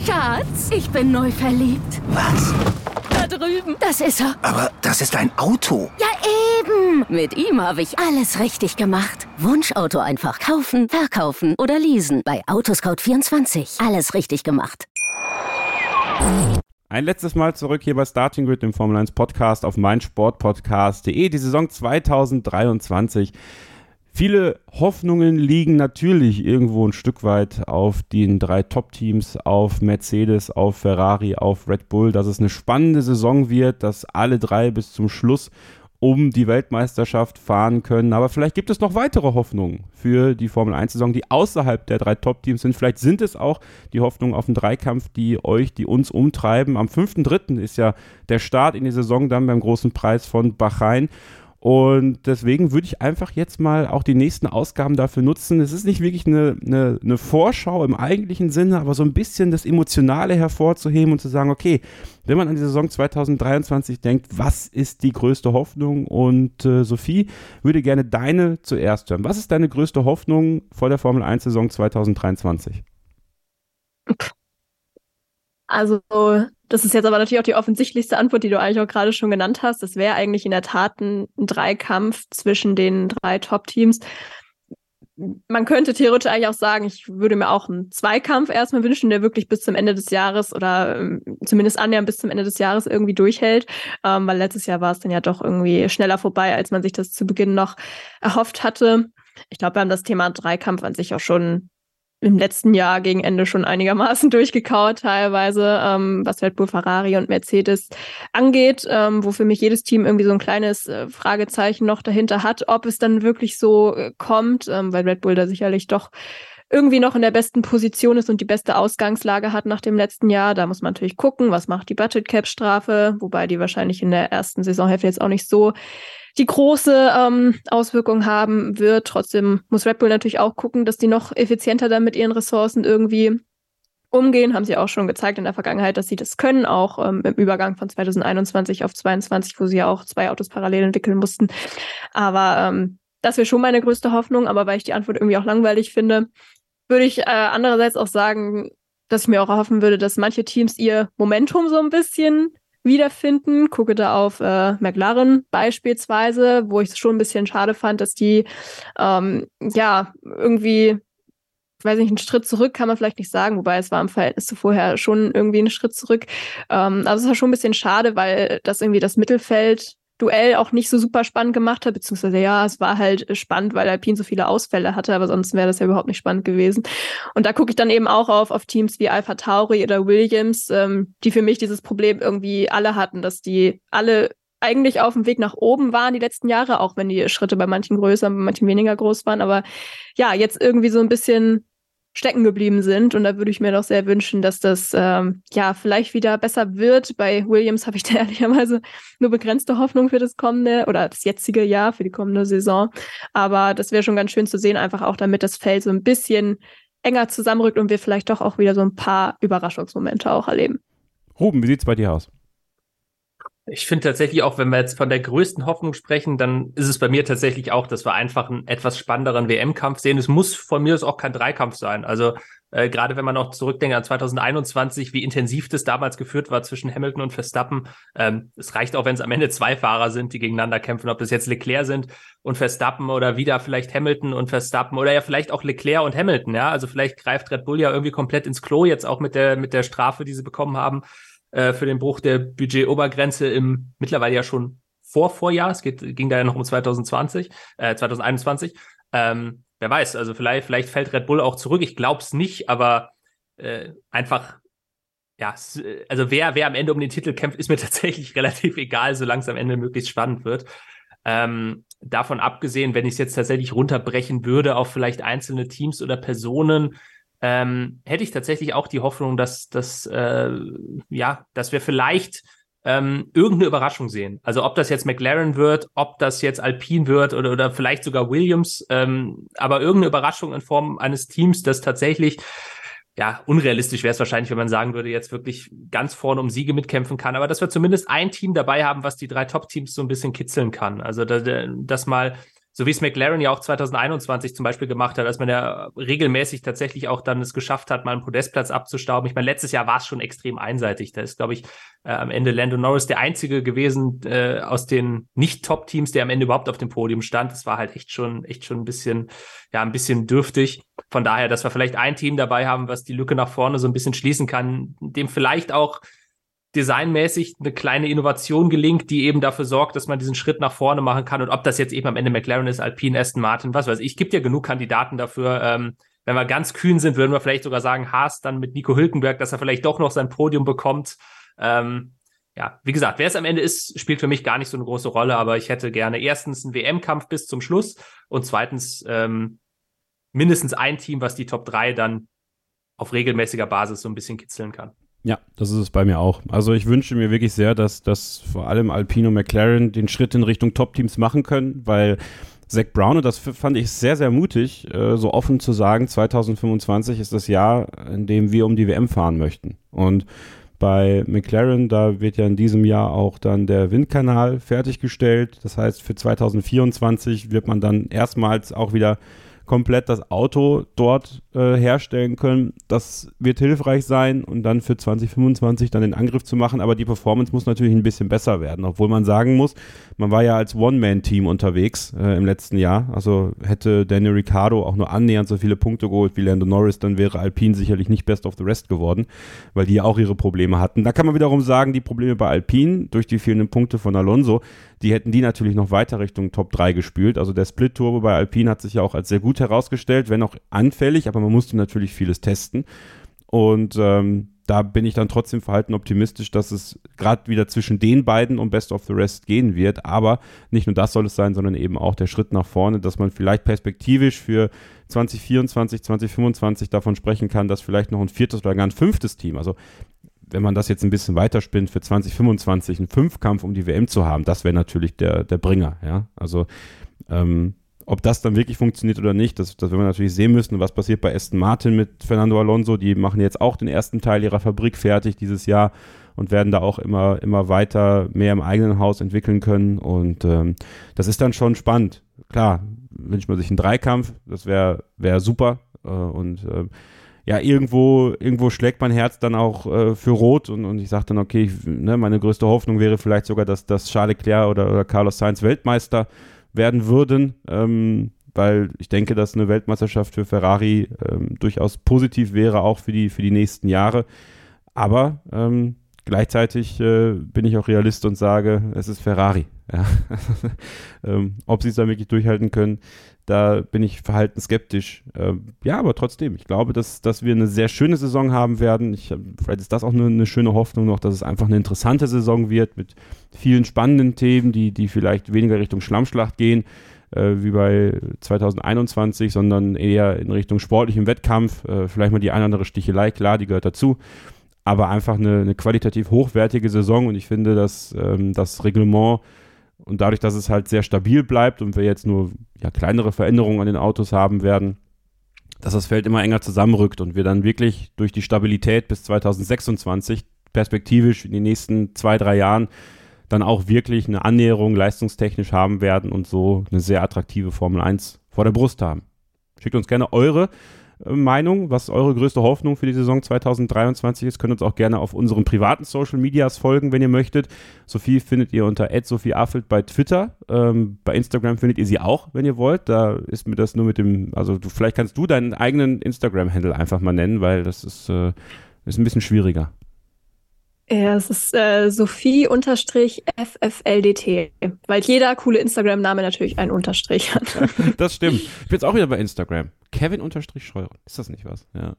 Schatz, ich bin neu verliebt. Was? Drüben. Das ist er. Aber das ist ein Auto. Ja. Eben, mit ihm habe ich alles richtig gemacht. Wunschauto einfach kaufen, verkaufen oder leasen. Bei Autoscout24. Alles richtig gemacht. Ein letztes Mal zurück hier bei Starting Grid, dem Formel 1 Podcast auf meinsportpodcast.de. Die Saison 2023 Viele Hoffnungen liegen natürlich irgendwo ein Stück weit auf den drei Top-Teams, auf Mercedes, auf Ferrari, auf Red Bull, dass es eine spannende Saison wird, dass alle drei bis zum Schluss um die Weltmeisterschaft fahren können. Aber vielleicht gibt es noch weitere Hoffnungen für die Formel 1-Saison, die außerhalb der drei Top-Teams sind. Vielleicht sind es auch die Hoffnungen auf den Dreikampf, die euch, die uns umtreiben. Am 5.3. ist ja der Start in die Saison dann beim großen Preis von Bahrain. Und deswegen würde ich einfach jetzt mal auch die nächsten Ausgaben dafür nutzen. Es ist nicht wirklich eine, eine, eine, Vorschau im eigentlichen Sinne, aber so ein bisschen das Emotionale hervorzuheben und zu sagen, okay, wenn man an die Saison 2023 denkt, was ist die größte Hoffnung? Und äh, Sophie würde gerne deine zuerst hören. Was ist deine größte Hoffnung vor der Formel 1 Saison 2023? Also, das ist jetzt aber natürlich auch die offensichtlichste Antwort, die du eigentlich auch gerade schon genannt hast. Das wäre eigentlich in der Tat ein, Dreikampf zwischen den drei Top-Teams. Man könnte theoretisch eigentlich auch sagen, ich würde mir auch einen Zweikampf erstmal wünschen, der wirklich bis zum Ende des Jahres oder ähm, zumindest annähernd bis zum Ende des Jahres irgendwie durchhält, ähm, weil letztes Jahr war es dann ja doch irgendwie schneller vorbei, als man sich das zu Beginn noch erhofft hatte. Ich glaube, wir haben das Thema Dreikampf an sich auch schon im letzten Jahr gegen Ende schon einigermaßen durchgekaut, teilweise, ähm, was Red Bull, Ferrari und Mercedes angeht, ähm, wo mich jedes Team irgendwie so ein kleines äh, Fragezeichen noch dahinter hat, ob es dann wirklich so äh, kommt, ähm, weil Red Bull da sicherlich doch irgendwie noch in der besten Position ist und die beste Ausgangslage hat nach dem letzten Jahr. Da muss man natürlich gucken, was macht die Budget Cap Strafe, wobei die wahrscheinlich in der ersten Saisonhälfte jetzt auch nicht so die große ähm, Auswirkung haben wird. Trotzdem muss Red Bull natürlich auch gucken, dass die noch effizienter dann mit ihren Ressourcen irgendwie umgehen. Haben sie auch schon gezeigt in der Vergangenheit, dass sie das können, auch ähm, im Übergang von 2021 auf 2022, wo sie ja auch zwei Autos parallel entwickeln mussten. Aber ähm, das wäre schon meine größte Hoffnung. Aber weil ich die Antwort irgendwie auch langweilig finde, würde ich äh, andererseits auch sagen, dass ich mir auch erhoffen würde, dass manche Teams ihr Momentum so ein bisschen wiederfinden. Gucke da auf äh, McLaren beispielsweise, wo ich es schon ein bisschen schade fand, dass die ähm, ja irgendwie ich weiß nicht, einen Schritt zurück kann man vielleicht nicht sagen, wobei es war im Verhältnis zu vorher schon irgendwie ein Schritt zurück. Ähm, also es war schon ein bisschen schade, weil das irgendwie das Mittelfeld Duell auch nicht so super spannend gemacht hat, beziehungsweise ja, es war halt spannend, weil Alpine so viele Ausfälle hatte, aber sonst wäre das ja überhaupt nicht spannend gewesen. Und da gucke ich dann eben auch auf, auf Teams wie Alpha Tauri oder Williams, ähm, die für mich dieses Problem irgendwie alle hatten, dass die alle eigentlich auf dem Weg nach oben waren die letzten Jahre, auch wenn die Schritte bei manchen größer, bei manchen weniger groß waren. Aber ja, jetzt irgendwie so ein bisschen stecken geblieben sind. Und da würde ich mir doch sehr wünschen, dass das ähm, ja vielleicht wieder besser wird. Bei Williams habe ich da ehrlicherweise nur begrenzte Hoffnung für das kommende oder das jetzige Jahr, für die kommende Saison. Aber das wäre schon ganz schön zu sehen, einfach auch damit das Feld so ein bisschen enger zusammenrückt und wir vielleicht doch auch wieder so ein paar Überraschungsmomente auch erleben. Ruben, wie sieht's bei dir aus? Ich finde tatsächlich auch, wenn wir jetzt von der größten Hoffnung sprechen, dann ist es bei mir tatsächlich auch, dass wir einfach einen etwas spannenderen WM-Kampf sehen. Es muss von mir aus auch kein Dreikampf sein. Also äh, gerade wenn man auch zurückdenkt an 2021, wie intensiv das damals geführt war zwischen Hamilton und Verstappen. Ähm, es reicht auch, wenn es am Ende zwei Fahrer sind, die gegeneinander kämpfen, ob das jetzt Leclerc sind und Verstappen oder wieder vielleicht Hamilton und Verstappen oder ja vielleicht auch Leclerc und Hamilton. Ja, also vielleicht greift Red Bull ja irgendwie komplett ins Klo jetzt auch mit der mit der Strafe, die sie bekommen haben äh, für den Bruch der Budgetobergrenze im mittlerweile ja schon vor Vorjahr. Es geht, ging da ja noch um 2020, äh, 2021. Ähm, wer weiß, also vielleicht, vielleicht fällt Red Bull auch zurück. Ich glaube es nicht, aber äh, einfach, ja, also wer, wer am Ende um den Titel kämpft, ist mir tatsächlich relativ egal, solange es am Ende möglichst spannend wird. Ähm, davon abgesehen, wenn ich es jetzt tatsächlich runterbrechen würde auf vielleicht einzelne Teams oder Personen, ähm, hätte ich tatsächlich auch die Hoffnung, dass, dass, äh, ja, dass wir vielleicht ähm, irgendeine Überraschung sehen. Also ob das jetzt McLaren wird, ob das jetzt Alpine wird oder, oder vielleicht sogar Williams, ähm, aber irgendeine Überraschung in Form eines Teams, das tatsächlich ja, unrealistisch wäre es wahrscheinlich, wenn man sagen würde, jetzt wirklich ganz vorne um Siege mitkämpfen kann, aber dass wir zumindest ein Team dabei haben, was die drei Top-Teams so ein bisschen kitzeln kann. Also, dass, dass mal so wie es McLaren ja auch 2021 zum Beispiel gemacht hat, als man ja regelmäßig tatsächlich auch dann es geschafft hat, mal einen Podestplatz abzustauben. Ich meine, letztes Jahr war es schon extrem einseitig. Da ist, glaube ich, äh, am Ende Lando Norris der einzige gewesen äh, aus den Nicht-Top-Teams, der am Ende überhaupt auf dem Podium stand. Das war halt echt schon, echt schon ein bisschen, ja, ein bisschen dürftig. Von daher, dass wir vielleicht ein Team dabei haben, was die Lücke nach vorne so ein bisschen schließen kann, dem vielleicht auch designmäßig eine kleine Innovation gelingt, die eben dafür sorgt, dass man diesen Schritt nach vorne machen kann. Und ob das jetzt eben am Ende McLaren ist, Alpine, Aston Martin, was weiß ich, gibt ja genug Kandidaten dafür. Ähm, wenn wir ganz kühn sind, würden wir vielleicht sogar sagen, Haas dann mit Nico Hülkenberg, dass er vielleicht doch noch sein Podium bekommt. Ähm, ja, wie gesagt, wer es am Ende ist, spielt für mich gar nicht so eine große Rolle, aber ich hätte gerne erstens einen WM-Kampf bis zum Schluss und zweitens ähm, mindestens ein Team, was die Top 3 dann auf regelmäßiger Basis so ein bisschen kitzeln kann. Ja, das ist es bei mir auch. Also ich wünsche mir wirklich sehr, dass, dass vor allem Alpino McLaren den Schritt in Richtung Top-Teams machen können, weil Zach Brown, und das fand ich sehr, sehr mutig, äh, so offen zu sagen, 2025 ist das Jahr, in dem wir um die WM fahren möchten. Und bei McLaren, da wird ja in diesem Jahr auch dann der Windkanal fertiggestellt. Das heißt, für 2024 wird man dann erstmals auch wieder komplett das Auto dort äh, herstellen können. Das wird hilfreich sein und dann für 2025 dann den Angriff zu machen. Aber die Performance muss natürlich ein bisschen besser werden, obwohl man sagen muss, man war ja als One-Man-Team unterwegs äh, im letzten Jahr. Also hätte Daniel Ricciardo auch nur annähernd so viele Punkte geholt wie Lando Norris, dann wäre Alpine sicherlich nicht Best of the Rest geworden, weil die ja auch ihre Probleme hatten. Da kann man wiederum sagen, die Probleme bei Alpine durch die fehlenden Punkte von Alonso, die hätten die natürlich noch weiter Richtung Top 3 gespült. Also der Split-Turbo bei Alpine hat sich ja auch als sehr gut herausgestellt, wenn auch anfällig, aber man musste natürlich vieles testen. Und ähm, da bin ich dann trotzdem verhalten optimistisch, dass es gerade wieder zwischen den beiden um Best of the Rest gehen wird. Aber nicht nur das soll es sein, sondern eben auch der Schritt nach vorne, dass man vielleicht perspektivisch für 2024, 2025 davon sprechen kann, dass vielleicht noch ein viertes oder gar ein fünftes Team, also wenn man das jetzt ein bisschen weiterspinnt, für 2025 einen Fünfkampf um die WM zu haben, das wäre natürlich der, der Bringer, ja. Also ähm, ob das dann wirklich funktioniert oder nicht, das, das werden wir natürlich sehen müssen. was passiert bei Aston Martin mit Fernando Alonso? Die machen jetzt auch den ersten Teil ihrer Fabrik fertig dieses Jahr und werden da auch immer, immer weiter mehr im eigenen Haus entwickeln können. Und ähm, das ist dann schon spannend. Klar, wünscht man sich einen Dreikampf, das wäre wär super. Äh, und äh, ja, irgendwo, irgendwo schlägt mein Herz dann auch äh, für Rot und, und ich sage dann, okay, ich, ne, meine größte Hoffnung wäre vielleicht sogar, dass, dass Charles Leclerc oder, oder Carlos Sainz Weltmeister werden würden, ähm, weil ich denke, dass eine Weltmeisterschaft für Ferrari ähm, durchaus positiv wäre, auch für die, für die nächsten Jahre. Aber ähm, gleichzeitig äh, bin ich auch Realist und sage, es ist Ferrari. Ja. ähm, ob sie es da wirklich durchhalten können, da bin ich verhalten skeptisch. Ähm, ja, aber trotzdem, ich glaube, dass, dass wir eine sehr schöne Saison haben werden. Ich, vielleicht ist das auch eine, eine schöne Hoffnung noch, dass es einfach eine interessante Saison wird mit vielen spannenden Themen, die, die vielleicht weniger Richtung Schlammschlacht gehen, äh, wie bei 2021, sondern eher in Richtung sportlichem Wettkampf. Äh, vielleicht mal die eine oder andere Stichelei, klar, die gehört dazu aber einfach eine, eine, qualitativ hochwertige Saison und ich finde, dass ähm, das Reglement und dadurch, dass es halt sehr stabil bleibt und wir jetzt nur ja, kleinere Veränderungen an den Autos haben werden, dass das Feld immer enger zusammenrückt und wir dann wirklich durch die Stabilität bis 2026 perspektivisch in den nächsten zwei, drei Jahren dann auch wirklich eine Annäherung leistungstechnisch haben werden und so eine sehr attraktive Formel 1 vor der Brust haben. Schickt uns gerne eure Meinung, was eure größte Hoffnung für die Saison 2023 ist. Könnt uns auch gerne auf unseren privaten Social Medias folgen, wenn ihr möchtet. Sophie findet ihr unter @sophieaffelt bei Twitter. Ähm, bei Instagram findet ihr sie auch, wenn ihr wollt. Da ist mir das nur mit dem, also du, vielleicht kannst du deinen eigenen Instagram-Handle einfach mal nennen, weil das ist, äh, ist ein bisschen schwieriger. Ja, es ist äh, Sophie-FFLDT, weil jeder coole Instagram-Name natürlich einen Unterstrich hat. das stimmt. Ich bin jetzt auch wieder bei Instagram. Kevin-Scheuren. Ist das nicht was? Ja.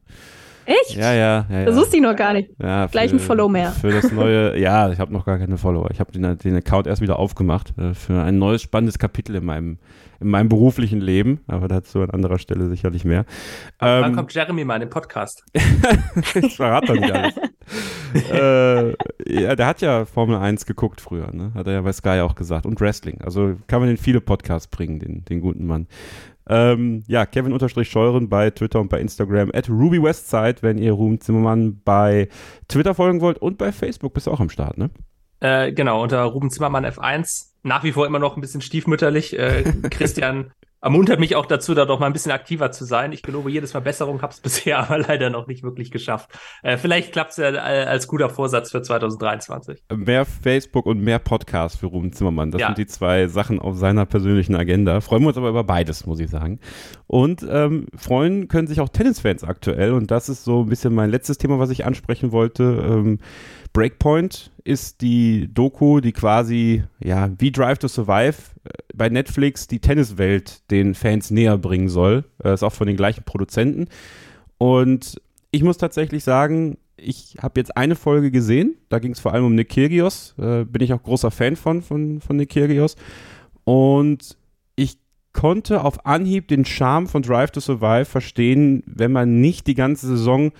Echt? Ja, ja, ja. Das wusste ich noch gar nicht. Ja, Gleich für, ein Follow mehr. Für das neue, ja, ich habe noch gar keine Follower. Ich habe den, den, Account erst wieder aufgemacht äh, für ein neues spannendes Kapitel in meinem, in meinem beruflichen Leben, aber dazu an anderer Stelle sicherlich mehr. Ähm, wann kommt Jeremy mal in den Podcast? ich verrate doch nicht alles. äh, ja, der hat ja Formel 1 geguckt früher, ne? Hat er ja bei Sky auch gesagt. Und Wrestling. Also kann man in viele Podcasts bringen, den, den guten Mann. Ähm, ja, Kevin-Scheuren bei Twitter und bei Instagram at RubyWestside, wenn ihr Ruben Zimmermann bei Twitter folgen wollt und bei Facebook bist du auch am Start, ne? Äh, genau, unter Ruben Zimmermann F1 nach wie vor immer noch ein bisschen stiefmütterlich. Äh, Christian ermuntert mich auch dazu, da doch mal ein bisschen aktiver zu sein. Ich gelobe jedes Mal Besserung, habe es bisher aber leider noch nicht wirklich geschafft. Äh, vielleicht klappt es ja äh, als guter Vorsatz für 2023. Mehr Facebook und mehr Podcast für Ruben Zimmermann. Das ja. sind die zwei Sachen auf seiner persönlichen Agenda. Freuen wir uns aber über beides, muss ich sagen. Und ähm, freuen können sich auch Tennisfans aktuell. Und das ist so ein bisschen mein letztes Thema, was ich ansprechen wollte. Ähm, Breakpoint ist die Doku, die quasi, ja, wie Drive to Survive äh, bei Netflix die Tenniswelt den Fans näher bringen soll. Äh, ist auch von den gleichen Produzenten. Und ich muss tatsächlich sagen, ich habe jetzt eine Folge gesehen. Da ging es vor allem um Nick Kyrgios. Äh, bin ich auch großer Fan von, von, von Nick Kyrgios. Und ich konnte auf Anhieb den Charme von Drive to Survive verstehen, wenn man nicht die ganze Saison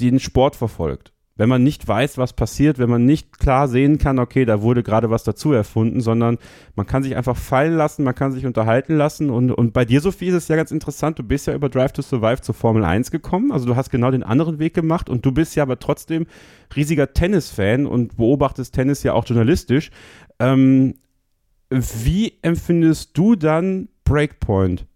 den Sport verfolgt wenn man nicht weiß, was passiert, wenn man nicht klar sehen kann, okay, da wurde gerade was dazu erfunden, sondern man kann sich einfach fallen lassen, man kann sich unterhalten lassen. Und, und bei dir, Sophie, ist es ja ganz interessant, du bist ja über Drive to Survive zur Formel 1 gekommen, also du hast genau den anderen Weg gemacht und du bist ja aber trotzdem riesiger Tennis-Fan und beobachtest Tennis ja auch journalistisch. Ähm, wie empfindest du dann Breakpoint?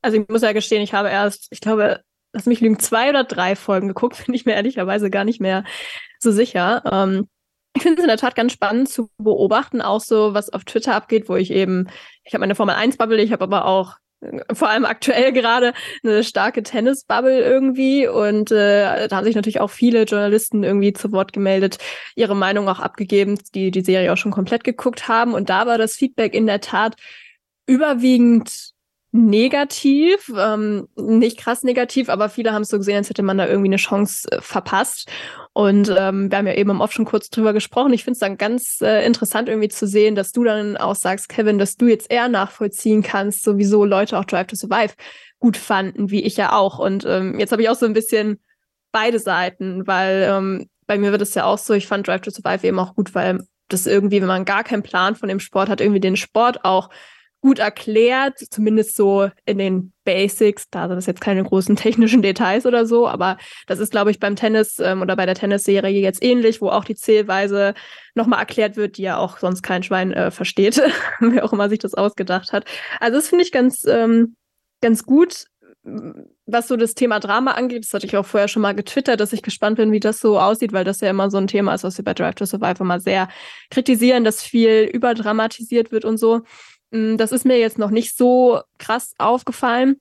Also ich muss ja gestehen, ich habe erst, ich glaube, lass mich lügen, zwei oder drei Folgen geguckt, bin ich mir ehrlicherweise gar nicht mehr so sicher. Ähm, ich finde es in der Tat ganz spannend zu beobachten, auch so, was auf Twitter abgeht, wo ich eben, ich habe meine Formel 1-Bubble, ich habe aber auch äh, vor allem aktuell gerade eine starke Tennis-Bubble irgendwie und äh, da haben sich natürlich auch viele Journalisten irgendwie zu Wort gemeldet, ihre Meinung auch abgegeben, die die Serie auch schon komplett geguckt haben und da war das Feedback in der Tat überwiegend negativ, ähm, nicht krass negativ, aber viele haben es so gesehen, als hätte man da irgendwie eine Chance äh, verpasst. Und ähm, wir haben ja eben im Off schon kurz drüber gesprochen. Ich finde es dann ganz äh, interessant irgendwie zu sehen, dass du dann auch sagst, Kevin, dass du jetzt eher nachvollziehen kannst, sowieso Leute auch Drive to Survive gut fanden, wie ich ja auch. Und ähm, jetzt habe ich auch so ein bisschen beide Seiten, weil ähm, bei mir wird es ja auch so, ich fand Drive to Survive eben auch gut, weil das irgendwie, wenn man gar keinen Plan von dem Sport hat, irgendwie den Sport auch gut erklärt, zumindest so in den Basics. Da sind das jetzt keine großen technischen Details oder so, aber das ist, glaube ich, beim Tennis ähm, oder bei der Tennisserie jetzt ähnlich, wo auch die Zählweise nochmal erklärt wird, die ja auch sonst kein Schwein äh, versteht, wer auch immer sich das ausgedacht hat. Also das finde ich ganz, ähm, ganz gut. Was so das Thema Drama angeht, das hatte ich auch vorher schon mal getwittert, dass ich gespannt bin, wie das so aussieht, weil das ja immer so ein Thema ist, was wir bei Drive to Survive immer sehr kritisieren, dass viel überdramatisiert wird und so. Mm, das ist mir jetzt noch nicht so krass aufgefallen.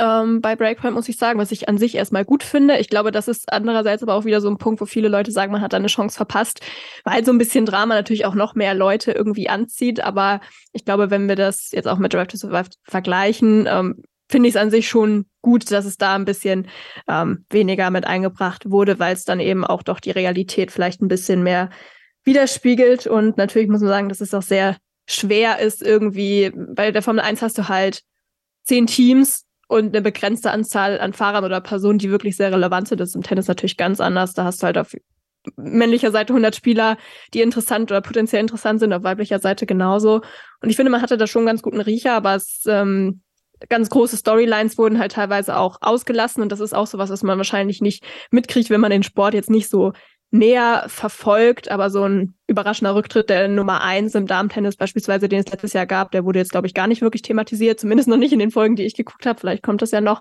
Ähm, bei Breakpoint muss ich sagen, was ich an sich erstmal gut finde. Ich glaube, das ist andererseits aber auch wieder so ein Punkt, wo viele Leute sagen, man hat da eine Chance verpasst, weil so ein bisschen Drama natürlich auch noch mehr Leute irgendwie anzieht. Aber ich glaube, wenn wir das jetzt auch mit Drive to Survive vergleichen, ähm, finde ich es an sich schon gut, dass es da ein bisschen ähm, weniger mit eingebracht wurde, weil es dann eben auch doch die Realität vielleicht ein bisschen mehr widerspiegelt. Und natürlich muss man sagen, das ist auch sehr schwer ist irgendwie, bei der Formel 1 hast du halt zehn Teams und eine begrenzte Anzahl an Fahrern oder Personen, die wirklich sehr relevant sind. Das ist im Tennis natürlich ganz anders. Da hast du halt auf männlicher Seite 100 Spieler, die interessant oder potenziell interessant sind, auf weiblicher Seite genauso. Und ich finde, man hatte da schon einen ganz guten Riecher, aber es ähm, ganz große Storylines wurden halt teilweise auch ausgelassen und das ist auch so was, was man wahrscheinlich nicht mitkriegt, wenn man den Sport jetzt nicht so näher verfolgt, aber so ein überraschender Rücktritt der Nummer eins im Damentennis beispielsweise, den es letztes Jahr gab, der wurde jetzt, glaube ich, gar nicht wirklich thematisiert, zumindest noch nicht in den Folgen, die ich geguckt habe. Vielleicht kommt das ja noch.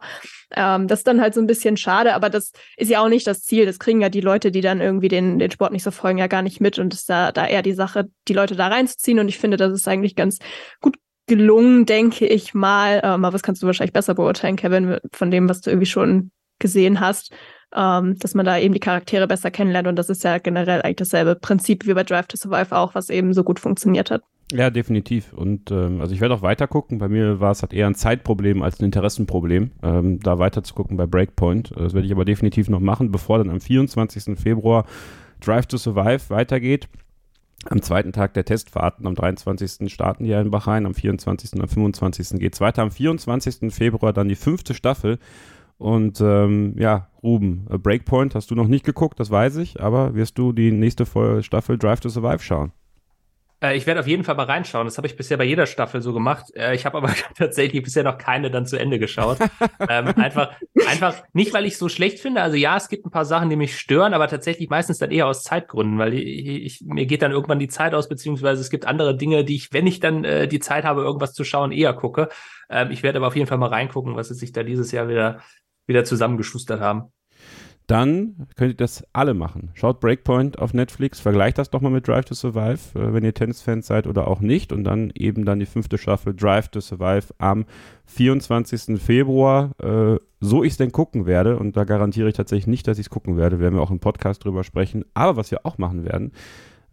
Ähm, das ist dann halt so ein bisschen schade, aber das ist ja auch nicht das Ziel. Das kriegen ja die Leute, die dann irgendwie den, den Sport nicht so folgen, ja gar nicht mit und ist da, da eher die Sache, die Leute da reinzuziehen. Und ich finde, das ist eigentlich ganz gut gelungen, denke ich mal. Ähm, aber das kannst du wahrscheinlich besser beurteilen, Kevin, von dem, was du irgendwie schon gesehen hast ähm, dass man da eben die Charaktere besser kennenlernt. Und das ist ja generell eigentlich dasselbe Prinzip wie bei Drive to Survive auch, was eben so gut funktioniert hat. Ja, definitiv. Und ähm, also ich werde auch weiter gucken. Bei mir war es halt eher ein Zeitproblem als ein Interessenproblem, ähm, da weiter zu gucken bei Breakpoint. Das werde ich aber definitiv noch machen, bevor dann am 24. Februar Drive to Survive weitergeht. Am zweiten Tag der Testfahrten, am 23. starten die in Bahrain, am 24. und am 25. geht es weiter. Am 24. Februar dann die fünfte Staffel. Und ähm, ja, Ruben, äh, Breakpoint hast du noch nicht geguckt, das weiß ich, aber wirst du die nächste Staffel Drive to Survive schauen? Äh, ich werde auf jeden Fall mal reinschauen. Das habe ich bisher bei jeder Staffel so gemacht. Äh, ich habe aber tatsächlich bisher noch keine dann zu Ende geschaut. ähm, einfach, einfach nicht, weil ich so schlecht finde. Also ja, es gibt ein paar Sachen, die mich stören, aber tatsächlich meistens dann eher aus Zeitgründen, weil ich, ich, mir geht dann irgendwann die Zeit aus, beziehungsweise es gibt andere Dinge, die ich, wenn ich dann äh, die Zeit habe, irgendwas zu schauen, eher gucke. Ähm, ich werde aber auf jeden Fall mal reingucken, was sie sich da dieses Jahr wieder, wieder zusammengeschustert haben dann könnt ihr das alle machen. Schaut Breakpoint auf Netflix, vergleicht das doch mal mit Drive to Survive, äh, wenn ihr Tennisfans seid oder auch nicht. Und dann eben dann die fünfte Staffel Drive to Survive am 24. Februar. Äh, so ich es denn gucken werde, und da garantiere ich tatsächlich nicht, dass ich es gucken werde, werden wir auch im Podcast drüber sprechen. Aber was wir auch machen werden,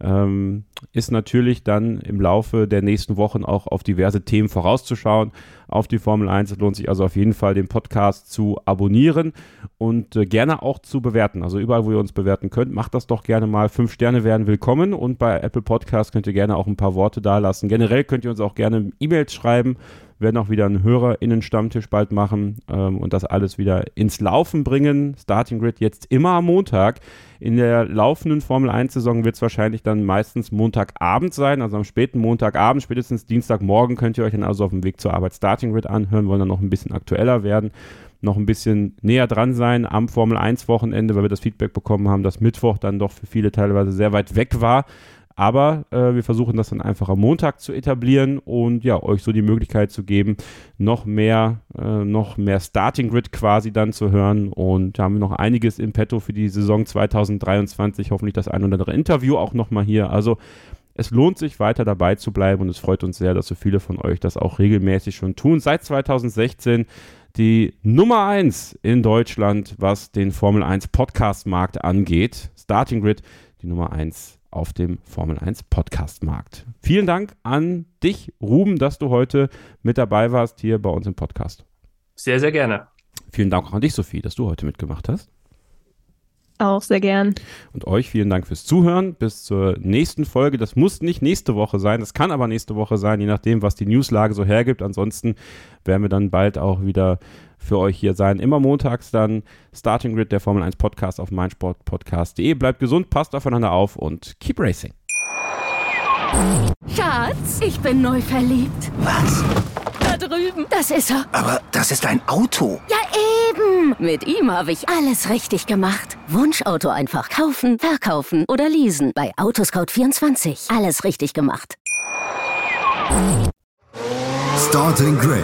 ähm, ist natürlich dann im Laufe der nächsten Wochen auch auf diverse Themen vorauszuschauen. Auf die Formel 1 es lohnt sich also auf jeden Fall, den Podcast zu abonnieren und äh, gerne auch zu bewerten. Also überall, wo ihr uns bewerten könnt, macht das doch gerne mal. Fünf Sterne wären willkommen und bei Apple Podcast könnt ihr gerne auch ein paar Worte dalassen. Generell könnt ihr uns auch gerne E-Mails schreiben werden auch wieder einen HörerInnen-Stammtisch bald machen ähm, und das alles wieder ins Laufen bringen. Starting Grid jetzt immer am Montag. In der laufenden Formel 1-Saison wird es wahrscheinlich dann meistens Montagabend sein, also am späten Montagabend, spätestens Dienstagmorgen könnt ihr euch dann also auf dem Weg zur Arbeit Starting Grid anhören, wollen dann noch ein bisschen aktueller werden noch ein bisschen näher dran sein am Formel 1 Wochenende, weil wir das Feedback bekommen haben, dass Mittwoch dann doch für viele teilweise sehr weit weg war. Aber äh, wir versuchen das dann einfach am Montag zu etablieren und ja, euch so die Möglichkeit zu geben, noch mehr, äh, noch mehr Starting Grid quasi dann zu hören. Und da haben wir noch einiges im Petto für die Saison 2023. Hoffentlich das ein oder andere Interview auch nochmal hier. Also es lohnt sich weiter dabei zu bleiben und es freut uns sehr, dass so viele von euch das auch regelmäßig schon tun. Seit 2016 die Nummer 1 in Deutschland, was den Formel 1 Podcast-Markt angeht. Starting Grid, die Nummer 1 auf dem Formel 1 Podcast-Markt. Vielen Dank an dich, Ruben, dass du heute mit dabei warst hier bei uns im Podcast. Sehr, sehr gerne. Vielen Dank auch an dich, Sophie, dass du heute mitgemacht hast. Auch sehr gern. Und euch vielen Dank fürs Zuhören. Bis zur nächsten Folge. Das muss nicht nächste Woche sein, das kann aber nächste Woche sein, je nachdem, was die Newslage so hergibt. Ansonsten werden wir dann bald auch wieder für euch hier sein. Immer montags dann Starting Grid, der Formel 1 Podcast auf meinsportpodcast.de. Bleibt gesund, passt aufeinander auf und keep racing. Schatz, ich bin neu verliebt. Was? Da drüben. Das ist er. Aber das ist ein Auto. Ja, eben. Mit ihm habe ich alles richtig gemacht. Wunschauto einfach kaufen, verkaufen oder leasen. Bei Autoscout24. Alles richtig gemacht. Starting Grid,